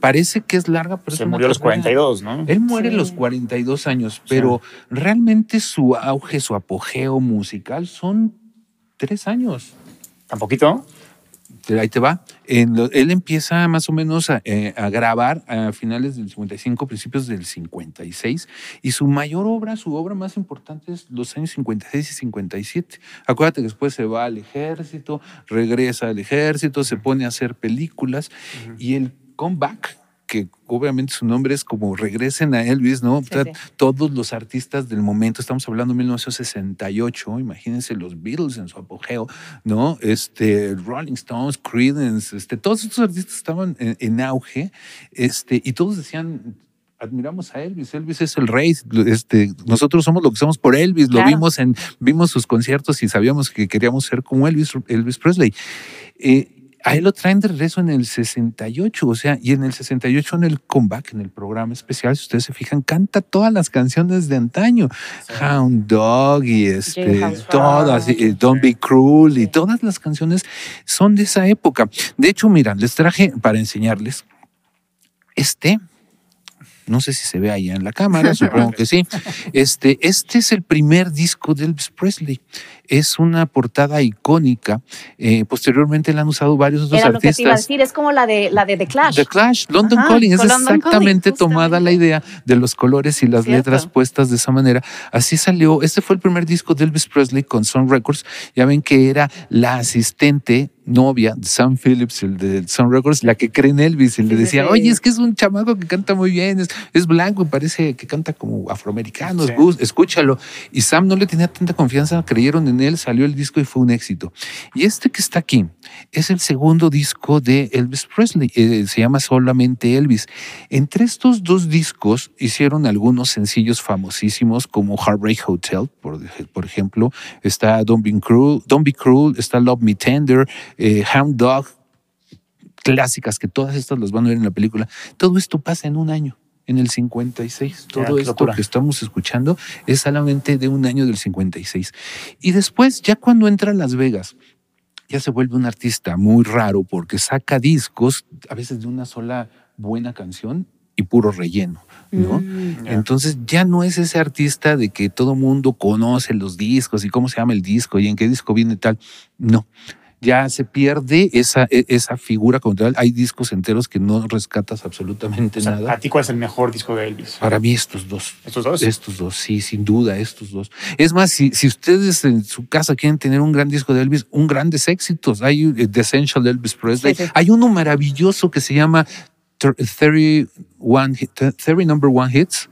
Parece que es larga, pero Se es murió a los carrera- 42, ¿no? Él muere a Sí. los 42 años, pero realmente su auge, su apogeo musical son tres años. ¿Tan poquito? Ahí te va. En lo- él empieza más o menos a, eh, a grabar a finales del 55, principios del 56, y su mayor obra, su obra más importante es los años 56 y 57. Acuérdate que después se va al ejército, regresa al ejército, se pone a hacer películas, y el comeback, que obviamente su nombre es como regresen a Elvis, ¿no? Sí, O sea, sí. Todos los artistas del momento, estamos hablando de 1968, imagínense los Beatles en su apogeo, ¿no? Este, Rolling Stones, Creedence, este, todos estos artistas estaban en, en auge, este, y todos decían, admiramos a Elvis, Elvis es el rey, este, nosotros somos lo que somos por Elvis, lo Claro. vimos en, vimos sus conciertos y sabíamos que queríamos ser como Elvis, Elvis Presley. Eh, a él lo traen de regreso en el 68, o sea, y en el 68 en el comeback, en el programa especial, si ustedes se fijan, canta todas las canciones de antaño. Hound Dog y este, todas, Don't Be Cruel y todas las canciones son de esa época. De hecho, mira, les traje para enseñarles este. No sé si se ve ahí en la cámara, supongo que sí. Este, este es el primer disco de Elvis Presley. Es una portada icónica. Eh, posteriormente la han usado varios otros Era lo que te iba a artistas. decir, es como la de, la de The Clash. The Clash, London Ajá, Calling, es London exactamente Calling, tomada la idea de los colores y las Cierto. letras puestas de esa manera. Así salió, este fue el primer disco de Elvis Presley con Sun Records. Ya ven que era la asistente novia de Sam Phillips, el de Sun Records, la que cree en Elvis y le decía, oye, es que es un chamaco que canta muy bien, es, es blanco y parece que canta como afroamericano, Sí. escúchalo. Y Sam no le tenía tanta confianza, creyeron en él, salió el disco y fue un éxito. Y este que está aquí es el segundo disco de Elvis Presley, eh, se llama solamente Elvis. Entre estos dos discos hicieron algunos sencillos famosísimos como Heartbreak Hotel, por, ejemplo, está Don't Be Cruel, Don't Be Cruel, está Love Me Tender, eh, Hound Dog, clásicas que todas estas las van a ver en la película. Todo esto pasa en un año. En el 56, todo Ya, esto locura. que estamos escuchando es solamente de un año del 56. Y después, ya cuando entra a Las Vegas, ya se vuelve un artista muy raro porque saca discos, a veces de una sola buena canción y puro relleno, ¿no? Mm. Ya. Entonces ya no es ese artista de que todo mundo conoce los discos y cómo se llama el disco y en qué disco viene tal. No, ya se pierde esa, e- esa figura como tal. Hay discos enteros que no rescatas absolutamente O sea, nada. ¿A ti cuál es el mejor disco de Elvis? Para mí estos dos. ¿Estos dos? Estos dos, sí, sin duda, estos dos. Es más, si, si ustedes en su casa quieren tener un gran disco de Elvis, un grandes éxitos, hay eh, The Essential de Elvis Presley, Sí, sí. hay uno maravilloso que se llama Thir- 31 hit- 30 Number One Hits,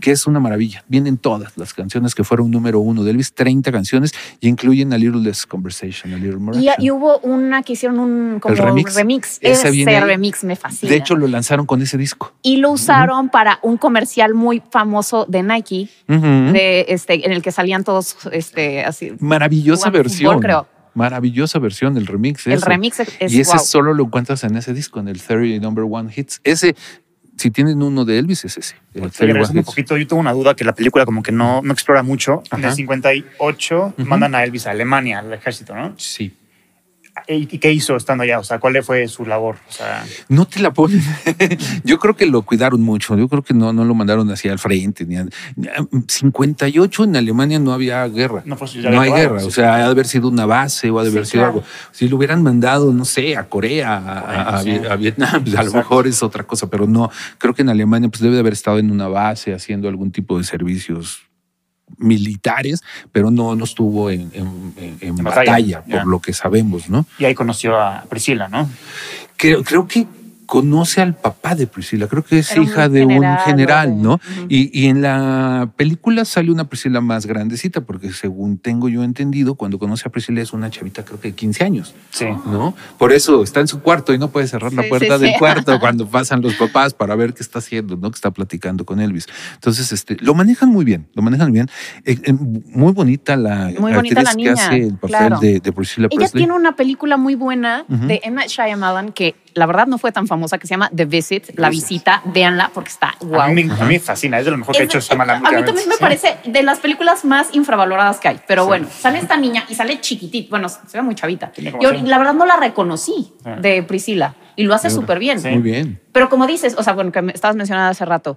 que es una maravilla. Vienen todas las canciones que fueron número uno de Elvis, 30 canciones, y incluyen A Little Less Conversation, A Little More Y, hubo una que hicieron un como remix. Ese remix me fascina. De hecho, lo lanzaron con ese disco. y lo usaron para un comercial muy famoso de Nike, de este, en el que salían todos este, así. Maravillosa versión. fútbol, creo. Maravillosa versión, el remix. El ese. remix es, y ese solo lo encuentras en ese disco, en el 30 Number One Hits. Ese, si tienen uno de Elvis, es ese. El Oye, 31 regresando un poquito, yo tengo una duda que la película como que no, no explora mucho. En Ajá. el 58 Ujú. mandan a Elvis a Alemania, al ejército, ¿no? Sí. ¿Y qué hizo estando allá? O sea, ¿cuál fue su labor? O sea, no te la ponen. Yo creo que lo cuidaron mucho. Yo creo que no, no lo mandaron hacia el frente. Ni a- 58 en Alemania no había guerra. No, pues, hay guerra. sí. O sea, ha de haber sido una base o ha de Sí, haber sido claro. algo. Si lo hubieran mandado, no sé, a Corea, a, a- a sí. Vi- a Vietnam, pues, a lo mejor es otra cosa, pero no. Creo que en Alemania pues debe de haber estado en una base haciendo algún tipo de servicios militares, pero no, no estuvo en, en- en- batalla, por lo que sabemos, ¿no? y ahí conoció a Priscila, ¿no? Creo, creo que conoce al papá de Priscila, creo que es Era un hija de general, un general, ¿no? Y, y en la película sale una Priscila más grandecita, porque según tengo yo entendido, cuando conoce a Priscila es una chavita creo que de 15 años, Sí. ¿no? Por eso está en su cuarto y no puede cerrar la puerta sí, del sí. cuarto cuando pasan los papás para ver qué está haciendo, ¿no? Que está platicando con Elvis. Entonces, este, lo manejan muy bien, lo manejan bien. Eh, eh, muy bonita la Muy bonita la niña, que hace el papel claro. de, de Priscila Ella Presley. tiene una película muy buena de. Night Shyamalan que la verdad no fue tan famosa, que se llama The Visit, La Visita. Véanla porque está A, wow. mí, me- a mí me fascina, es de lo mejor que ha hecho Shyamalan a mí también me parece de las películas más infravaloradas que hay. Pero Sí. bueno, sale esta niña y sale chiquitita. Bueno, se ve muy chavita. Yo la verdad no la reconocí Ah. de Priscila y lo hace súper bien. Sí. Muy bien. Pero como dices, o sea, bueno, que me estabas mencionando hace rato,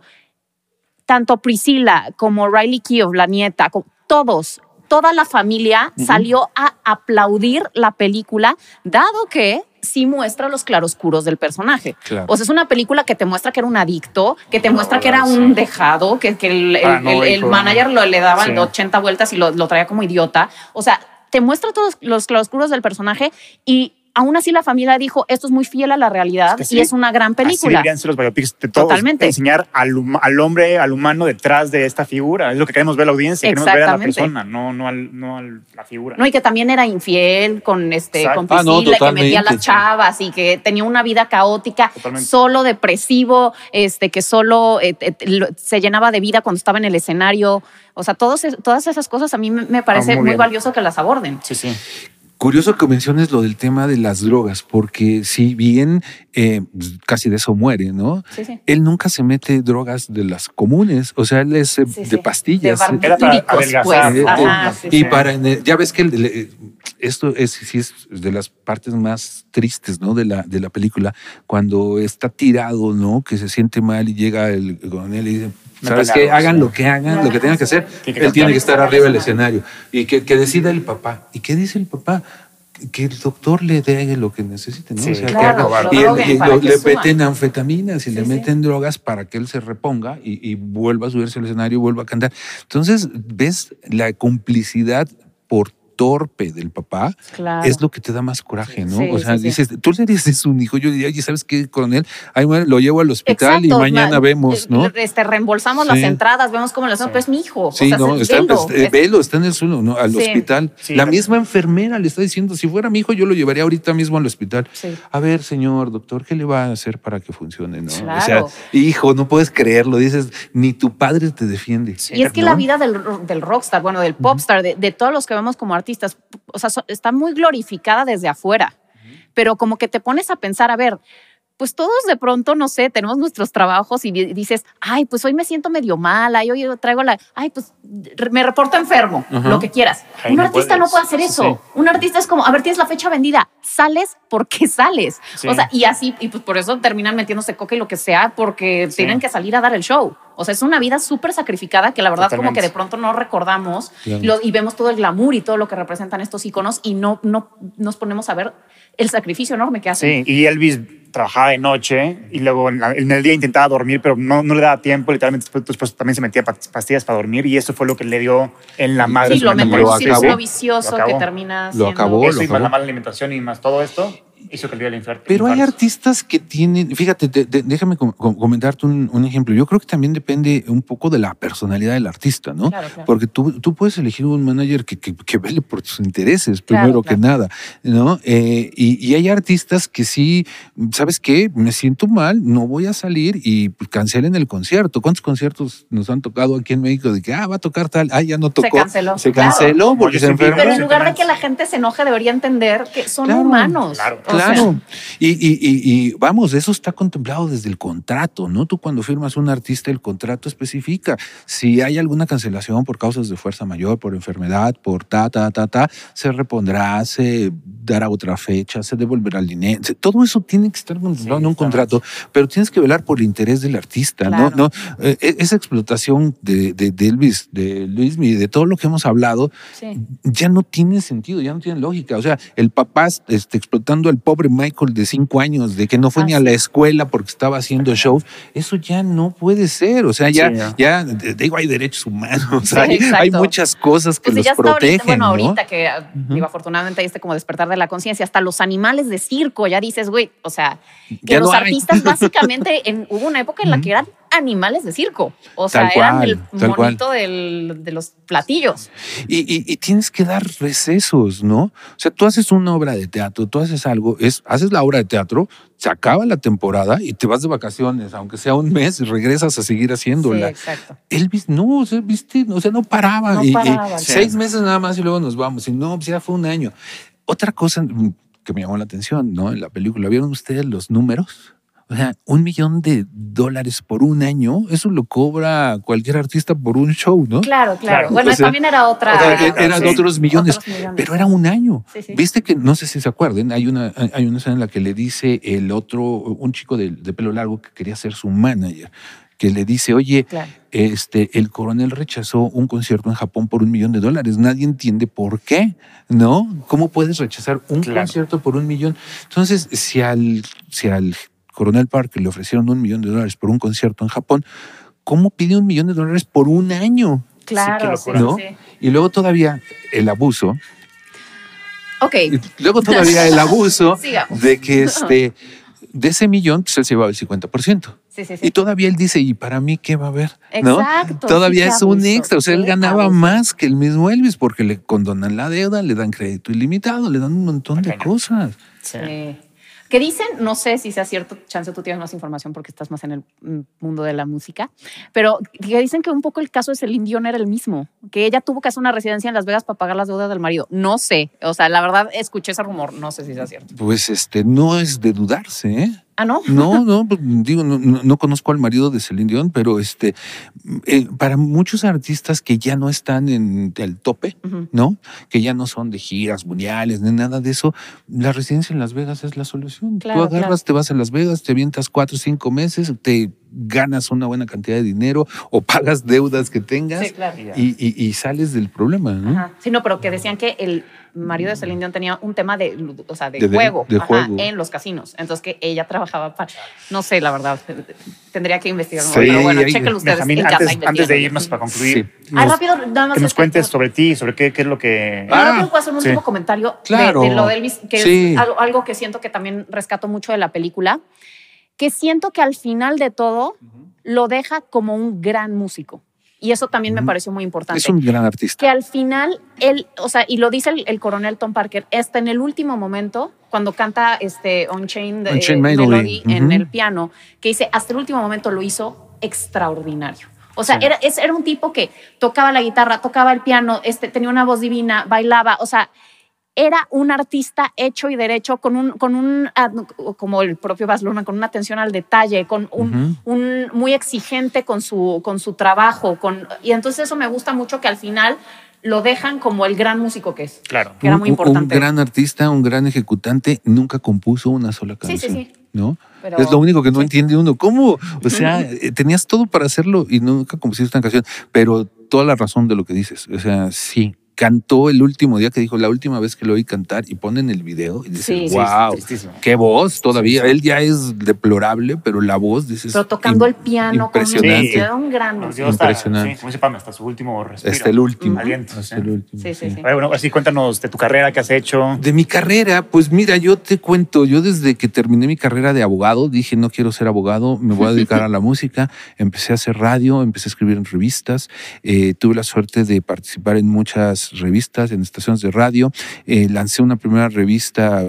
tanto Priscila como Riley Keough, la nieta, todos, toda la familia salió a aplaudir la película, dado que sí muestra los claroscuros del personaje. Claro. O sea, es una película que te muestra que era un adicto, que te muestra que era sí. un dejado, que, que el, el- el- el Paranoico. manager lo, le daba Sí. 80 vueltas y lo, lo traía como idiota. O sea, te muestra todos los claroscuros del personaje y aún así la familia dijo, esto es muy fiel a la realidad Es que sí. y es una gran Así película. ser los biopics de todos. Totalmente. Enseñar al, hombre, al humano detrás de esta figura. Es lo que queremos ver la audiencia. Queremos ver a la persona, no, no, al, no a la figura. No, y que también era infiel con este Exacto. con Ah, no, Priscila, que metía a las chavas y que tenía una vida caótica, Totalmente. solo depresivo, este que solo eh, eh, se llenaba de vida cuando estaba en el escenario. O sea, todos, todas esas cosas a mí me, me parece Ah, muy valioso que las aborden. Sí, sí. Curioso que menciones lo del tema de las drogas, porque si bien eh, casi de eso muere, ¿no? Sí, sí. Él nunca se mete drogas de las comunes, o sea, él es eh, Sí, de sí. pastillas. De Era para barbitúricos, adelgazar, pues. Ajá, Eh, sí, y sí. para ya ves que el- el- esto es sí es de las partes más tristes no de la de la película cuando está tirado no que se siente mal y llega el coronel y dice Me sabes qué hagan sí. lo que hagan lo que tengan que hacer Tiene que él tiene que estar arriba del escenario y que, que decida el papá y qué dice el papá que el doctor le dé lo que necesite, ¿no? Sí, O sea, que claro, haga- lo y, droguen y lo- que le suba. meten anfetaminas y Sí, le sí. meten drogas para que él se reponga y, y vuelva a subirse al escenario y vuelva a cantar. Entonces, ves la complicidad por torpe del papá, Claro. es lo que te da más coraje, ¿no? Sí, o sea, sí, sí. dices, tú le dices un hijo, yo diría, oye, ¿sabes qué, coronel? Ahí bueno, lo llevo al hospital y mañana ma- vemos, ¿no? Este, reembolsamos Sí. las entradas, vemos cómo las hacemos, pues es mi hijo. Sí, o sea, no, es- está, velo. es- eh, Es- velo, está en el suelo, ¿no? Al Sí. hospital. Sí, la claro. misma enfermera le está diciendo, si fuera mi hijo, yo lo llevaría ahorita mismo al hospital. Sí. A ver, señor doctor, ¿qué le va a hacer para que funcione? ¿no? O sea, Claro. hijo, no puedes creerlo, dices, ni tu padre te defiende. Y es que ¿no? la vida del rockstar, bueno, del popstar, de, de todos los que vemos como artistas, o sea, so- está muy glorificada desde afuera. Pero como que te pones a pensar, a ver, pues todos de pronto, no sé, tenemos nuestros trabajos y di- dices, ay, pues hoy me siento medio mala, y hoy traigo la, ay, pues me reporto enfermo, lo que quieras. Ay, Un no artista no puede hacer eso. sí. Un artista es como, a ver, tienes la fecha vendida, sales porque sales. Sí. O sea, y así, y pues por eso terminan metiéndose coca y lo que sea, porque Sí. tienen que salir a dar el show. O sea, es una vida súper sacrificada que la verdad como que Totalmente. de pronto no recordamos lo- y vemos todo el glamour y todo lo que representan estos iconos y no, no nos ponemos a ver el sacrificio enorme que hacen. Sí, y Elvis trabajaba de noche y luego en, la- en el día intentaba dormir, pero no, no le daba tiempo. Literalmente después, después también se metía pa- pastillas para dormir y eso fue lo que le dio en la madre. Sí, su lo lo acabó. círculo vicioso Lo que termina Lo siendo- acabó, Eso lo y más la mala alimentación y más todo esto hizo que le dio el infarto. Pero hay artistas que tienen, fíjate, de- de- déjame com- com- comentarte un, un ejemplo. Yo creo que también depende un poco de la personalidad del artista, ¿no? Claro, claro. Porque tú, tú puedes elegir un manager que, que, que vele por tus intereses, Claro, primero que nada, ¿no? Eh, y, y hay artistas que sí, ¿sabes qué? Me siento mal, no voy a salir y cancelen el concierto. ¿Cuántos conciertos nos han tocado aquí en México de que, ah, va a tocar tal, ah, ya no tocó? canceló, Se claro. canceló porque se enfermó. Pero en lugar de que la gente se enoje, debería entender que son Claro. humanos. Claro. Claro. y, y, y, vamos, eso está contemplado desde el contrato, ¿no? Tú cuando firmas un artista, el contrato especifica si hay alguna cancelación por causas de fuerza mayor, por enfermedad, por ta, ta, ta, ta, se repondrá, se dará otra fecha, se devolverá el dinero. Todo eso tiene que estar contemplado en un contrato, pero tienes que velar por el interés del artista, ¿no? no eh, e, esa explotación de, de, Elvis, de Luis, de todo lo que hemos hablado, ya no tiene sentido, ya no tiene lógica. O sea, el papá este, explotando al pobre Michael de cinco años, de que no fue ni a la escuela porque estaba haciendo show, eso ya no puede ser. O sea, ya, ya, digo, hay derechos humanos, hay, muchas cosas que pues los protegen. bueno, ahorita que, digo, afortunadamente hay este como despertar de la conciencia, hasta los animales de circo, ya dices, güey, o sea, que los artistas básicamente, en, hubo una época en la que eran animales de circo. O sea, eran el monito de los platillos. Y, tienes que dar recesos, ¿no? O sea, tú haces una obra de teatro, tú haces algo, es, haces la obra de teatro, se acaba la temporada y te vas de vacaciones, aunque sea un mes, y regresas a seguir haciéndola. Sí, exacto. Elvis, no, o sea, ¿viste? O sea, no paraba. y, seis meses nada más y luego nos vamos. Y no, pues ya fue un año. Otra cosa que me llamó la atención, ¿no? En la película, ¿vieron ustedes los números? O sea, un millón de dólares por un año, eso lo cobra cualquier artista por un show, ¿no? Claro, claro. Bueno, también era otra. eran otros, millones, pero era un año. Viste que, no sé si se acuerden, hay una, hay una escena en la que le dice el otro, un chico de, pelo largo que quería ser su manager que le dice, oye, este, el coronel rechazó un concierto en Japón por un millón de dólares. Nadie entiende por qué, ¿no? ¿Cómo puedes rechazar un concierto por un millón? Entonces, si al, si al Coronel Parker le ofrecieron un millón de dólares por un concierto en Japón, ¿cómo pide un millón de dólares por un año? Claro, sí, ¿no? Y luego todavía el abuso. Ok. luego todavía el abuso de que este, de ese millón, pues él se llevaba el 50%. Sí, sí, sí. Y todavía él dice, ¿y para mí qué va a haber? ¿No? Exacto. Todavía es un extra. O sea, él ganaba más que el mismo Elvis porque le condonan la deuda, le dan crédito ilimitado, le dan un montón de cosas. Sí. Que dicen, no sé si sea cierto, chance tú tienes más información porque estás más en el mm, mundo de la música, pero que dicen que un poco el caso de Celine Dion era el mismo, que ella tuvo que hacer una residencia en Las Vegas para pagar las deudas del marido. No sé, o sea, la verdad escuché ese rumor, no sé si sea cierto. Pues este, no es de dudarse, ¿eh? Ah, no. No, no, pues, digo, no, conozco al marido de Celine Dion, pero este, eh, para muchos artistas que ya no están en el tope, ¿no? Que ya no son de giras mundiales ni nada de eso, la residencia en Las Vegas es la solución. Tú agarras, te vas a Las Vegas, te avientas cuatro o cinco meses, te ganas una buena cantidad de dinero o pagas deudas que tengas y, sales del problema. ¿no? Sí, no, pero que decían que el marido de Celine Dion tenía un tema de, o sea, de, juego, en los casinos. Entonces que ella trabajaba para, no sé, la verdad, tendría que investigar. pero bueno, chequenlo ustedes. antes, de irnos para concluir, rápido, que nos cuentes sobre ti, sobre qué, qué es lo que... Ah, puedo hacer un último comentario claro. de, lo de Elvis, que es algo, algo que siento que también rescato mucho de la película que siento que al final de todo lo deja como un gran músico. Y eso también me pareció muy importante. Es un gran artista. Que al final él, o sea, y lo dice el, coronel Tom Parker, hasta en el último momento, cuando canta este Unchained, eh, Melody, en el piano, que dice, hasta el último momento lo hizo extraordinario. O sea, era, era un tipo que tocaba la guitarra, tocaba el piano, este, tenía una voz divina, bailaba, o sea, era un artista hecho y derecho, con un, con un como el propio Baz Luhrmann, con una atención al detalle, con un, un, muy exigente con su, con su trabajo. Con, y entonces eso me gusta mucho que al final lo dejan como el gran músico que es. Claro. Que era muy importante. Un, gran artista, un gran ejecutante, nunca compuso una sola canción. Sí, sí, sí. ¿No? es lo único que no entiende uno. ¿Cómo? O sea, eh, tenías todo para hacerlo y nunca compusiste una canción, pero toda la razón de lo que dices. O sea, sí, cantó el último día que dijo, la última vez que lo oí cantar, y ponen el video y dices, wow, qué voz todavía. Él ya es deplorable, pero la voz, dices. Pero tocando el piano, impresionante. Con un gran. impresionante. Hasta, como dice hasta su último respiro. Hasta el último. Aliento, hasta el último. Sí, sí, sí. Bueno, así cuéntanos de tu carrera, qué has hecho. De mi carrera, pues mira, yo te cuento, yo desde que terminé mi carrera de abogado, dije, no quiero ser abogado, me voy a dedicar a la música. Empecé a hacer radio, empecé a escribir en revistas. Eh, tuve la suerte de participar en muchas revistas, en estaciones de radio. Eh, lancé una primera revista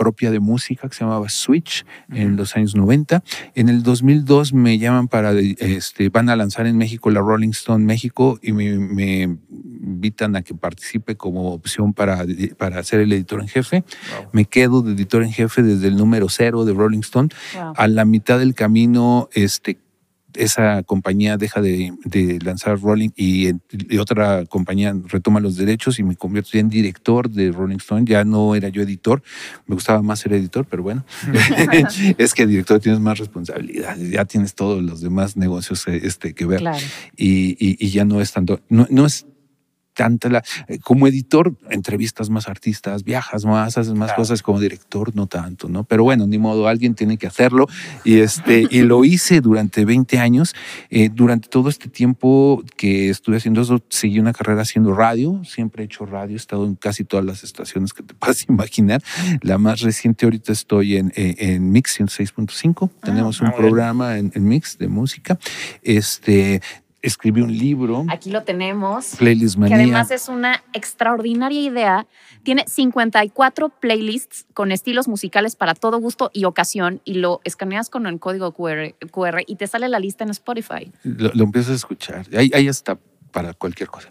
propia de música que se llamaba Switch en los años 90. En el 2002 me llaman para, este, van a lanzar en México la Rolling Stone México y me, invitan a que participe como opción para, para ser el editor en jefe. Me quedo de editor en jefe desde el número cero de Rolling Stone. Wow. A la mitad del camino, este, esa compañía deja de, de lanzar Rolling y, y otra compañía retoma los derechos y me convierto ya en director de Rolling Stone. Ya no era yo editor, me gustaba más ser editor, pero bueno, es que director tienes más responsabilidades, ya tienes todos los demás negocios eh, este, que ver Claro. y, y- y ya no es tanto, no, no es tanta la, eh, como editor entrevistas más artistas, viajas más, haces más Claro. cosas, como director no tanto, ¿no? Pero bueno, ni modo, alguien tiene que hacerlo y este y lo hice durante 20 años. Eh, durante todo este tiempo que estuve haciendo eso, seguí una carrera haciendo radio, siempre he hecho radio, he estado en casi todas las estaciones que te puedas imaginar. La más reciente ahorita estoy en, eh, en Mix 106.5, tenemos ah, un programa en, en Mix de música. Este, escribí un libro, Aquí lo tenemos. Playlist Que Manía. además es una extraordinaria idea. Tiene 54 playlists con estilos musicales para todo gusto y ocasión y lo escaneas con el código QR, QR y te sale la lista en Spotify. Lo, lo empiezo a escuchar. Ahí, ahí está para cualquier cosa.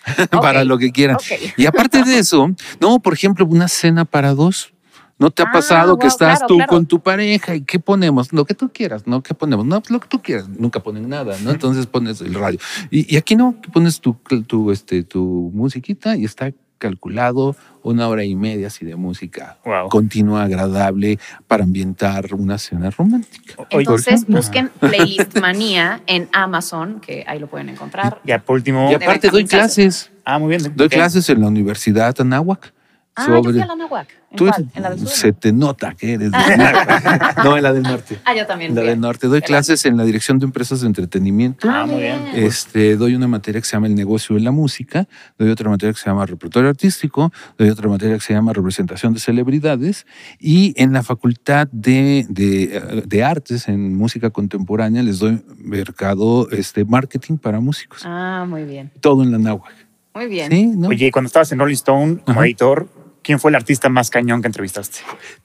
Para lo que quieran. Y aparte de eso, no, por ejemplo, una cena para dos. ¿No te ha Ah, pasado que wow, estás claro, tú claro. con tu pareja y qué ponemos? Lo que tú quieras, ¿no? ¿Qué ponemos? No, pues lo que tú quieras. Nunca ponen nada, ¿no? Entonces pones el radio. Y, y aquí no, que pones tu, tu, este, tu musiquita y está calculado una hora y media así de música Wow. continua, agradable para ambientar una cena romántica. Entonces busquen Playlist Manía en Amazon, que ahí lo pueden encontrar. Ya por último. Y aparte doy clases. Ah, muy bien. Doy clases en la Universidad Anáhuac. Ah, yo fui a la Nahuac. ¿En Tú cuál? ¿En la del sur? se te nota que eres del norte. No, en la del norte. Ah, yo también. En la fui. del norte. Doy clases en la Dirección de Empresas de Entretenimiento. Ah, muy bien. Este, doy una materia que se llama el negocio de la música, doy otra materia que se llama repertorio artístico, doy otra materia que se llama representación de celebridades y en la facultad de, de, de artes en música contemporánea les doy mercado, este, marketing para músicos. Ah, muy bien. Todo en la náhuatl. Muy bien. Sí, ¿no? Oye, cuando estabas en Rolling Stone como Ajá. editor, ¿quién fue el artista más cañón que entrevistaste?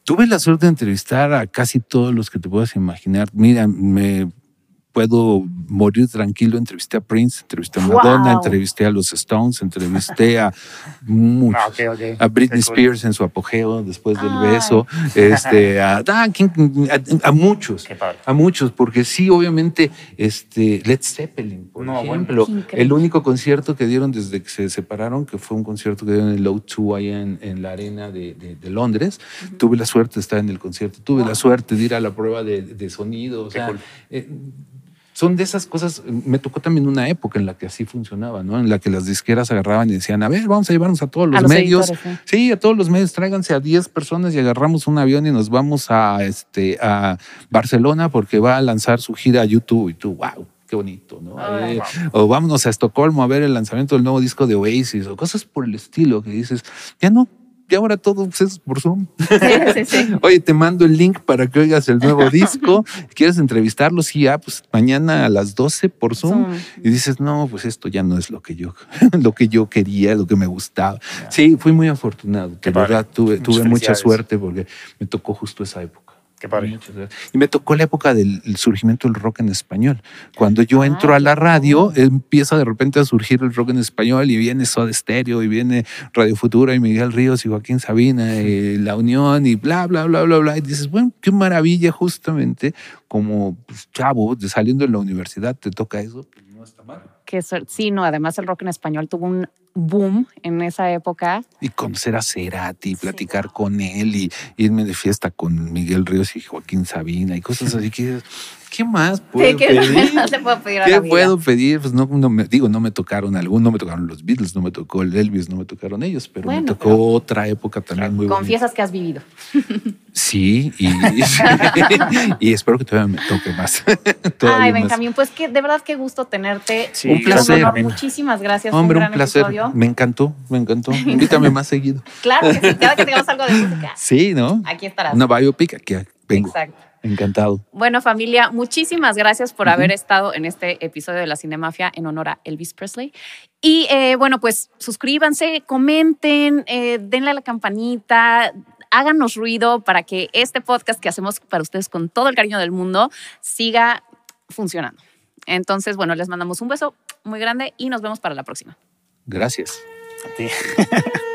Tuve la suerte de entrevistar a casi todos los que te puedas imaginar. Mira, me puedo morir tranquilo. Entrevisté a Prince, entrevisté a Wow. Madonna, entrevisté a los Stones, entrevisté a muchos. Ah. A Britney Qué cool. Spears en su apogeo después del Ay. beso, este, a, ¿quién? a, a muchos, a muchos, porque sí, obviamente, este, Led Zeppelin, por No, ejemplo, el único concierto que dieron desde que se separaron, que fue un concierto que dieron en el O2 allá en, en la arena de, de- de Londres, tuve la suerte de estar en el concierto, tuve la suerte de ir a la prueba de, de sonido, o sea, cool. eh, son de esas cosas, me tocó también una época en la que así funcionaba, ¿no? En la que las disqueras agarraban y decían, a ver, vamos a llevarnos a todos los, A los medios. Sí, a todos los medios, tráiganse a 10 personas y agarramos un avión y nos vamos a, este, a Barcelona porque va a lanzar su gira a YouTube y tú, wow. Qué bonito, ¿no? O vámonos a Estocolmo a ver el lanzamiento del nuevo disco de Oasis o cosas por el estilo que dices, ya no, ya ahora todo pues, es por Zoom. Sí, sí, sí. Oye, te mando el link para que oigas el nuevo disco. ¿Quieres entrevistarlo? Sí, ya, pues mañana a las 12 por Zoom. Zoom. Y dices, no, pues esto ya no es lo que yo, lo que yo quería, lo que me gustaba. Sí, fui muy afortunado. De verdad, tuve, tuve mucha suerte porque me tocó justo esa época. Qué padre. Y me tocó la época del el surgimiento del rock en español. Cuando yo Ah, entro a la radio, empieza de repente a surgir el rock en español y viene Soda Stereo y viene Radio Futura y Miguel Ríos y Joaquín Sabina y La Unión y bla, bla, bla, bla, bla. Y dices, bueno, qué maravilla justamente como pues, chavo de saliendo de la universidad te toca eso. no está mal. Que sí, no, además el rock en español tuvo un boom en esa época. Y conocer a Cerati, Sí. platicar con él y irme de fiesta con Miguel Ríos y Joaquín Sabina y cosas así que ¿qué más puedo Sí, que pedir? no se puede pedir a ¿Qué la vida. puedo pedir? Pues no, no me, digo, no me tocaron algún, no me tocaron los Beatles, no me tocó el Elvis, no me tocaron ellos, pero me tocó pero- otra época también muy bonita. Confiesas que has vivido. Sí, y, y espero que todavía me toque más. Ay, más. Benjamín, pues que de verdad qué gusto tenerte. Sí, Un placer. honor. Muchísimas gracias. Hombre, un gran placer. episodio. Me encantó, me encantó. Invítame más seguido. Claro que sí, cada que tengamos algo de música, Sí, ¿no? aquí estarás. Una biopic, aquí vengo. Exacto. Encantado. Bueno, familia, muchísimas gracias por haber estado en este episodio de la Cinemafia en honor a Elvis Presley. Y eh, bueno, pues suscríbanse, comenten, eh, denle a la campanita, háganos ruido para que este podcast que hacemos para ustedes con todo el cariño del mundo siga funcionando. Entonces, bueno, les mandamos un beso muy grande y nos vemos para la próxima. Gracias. A ti.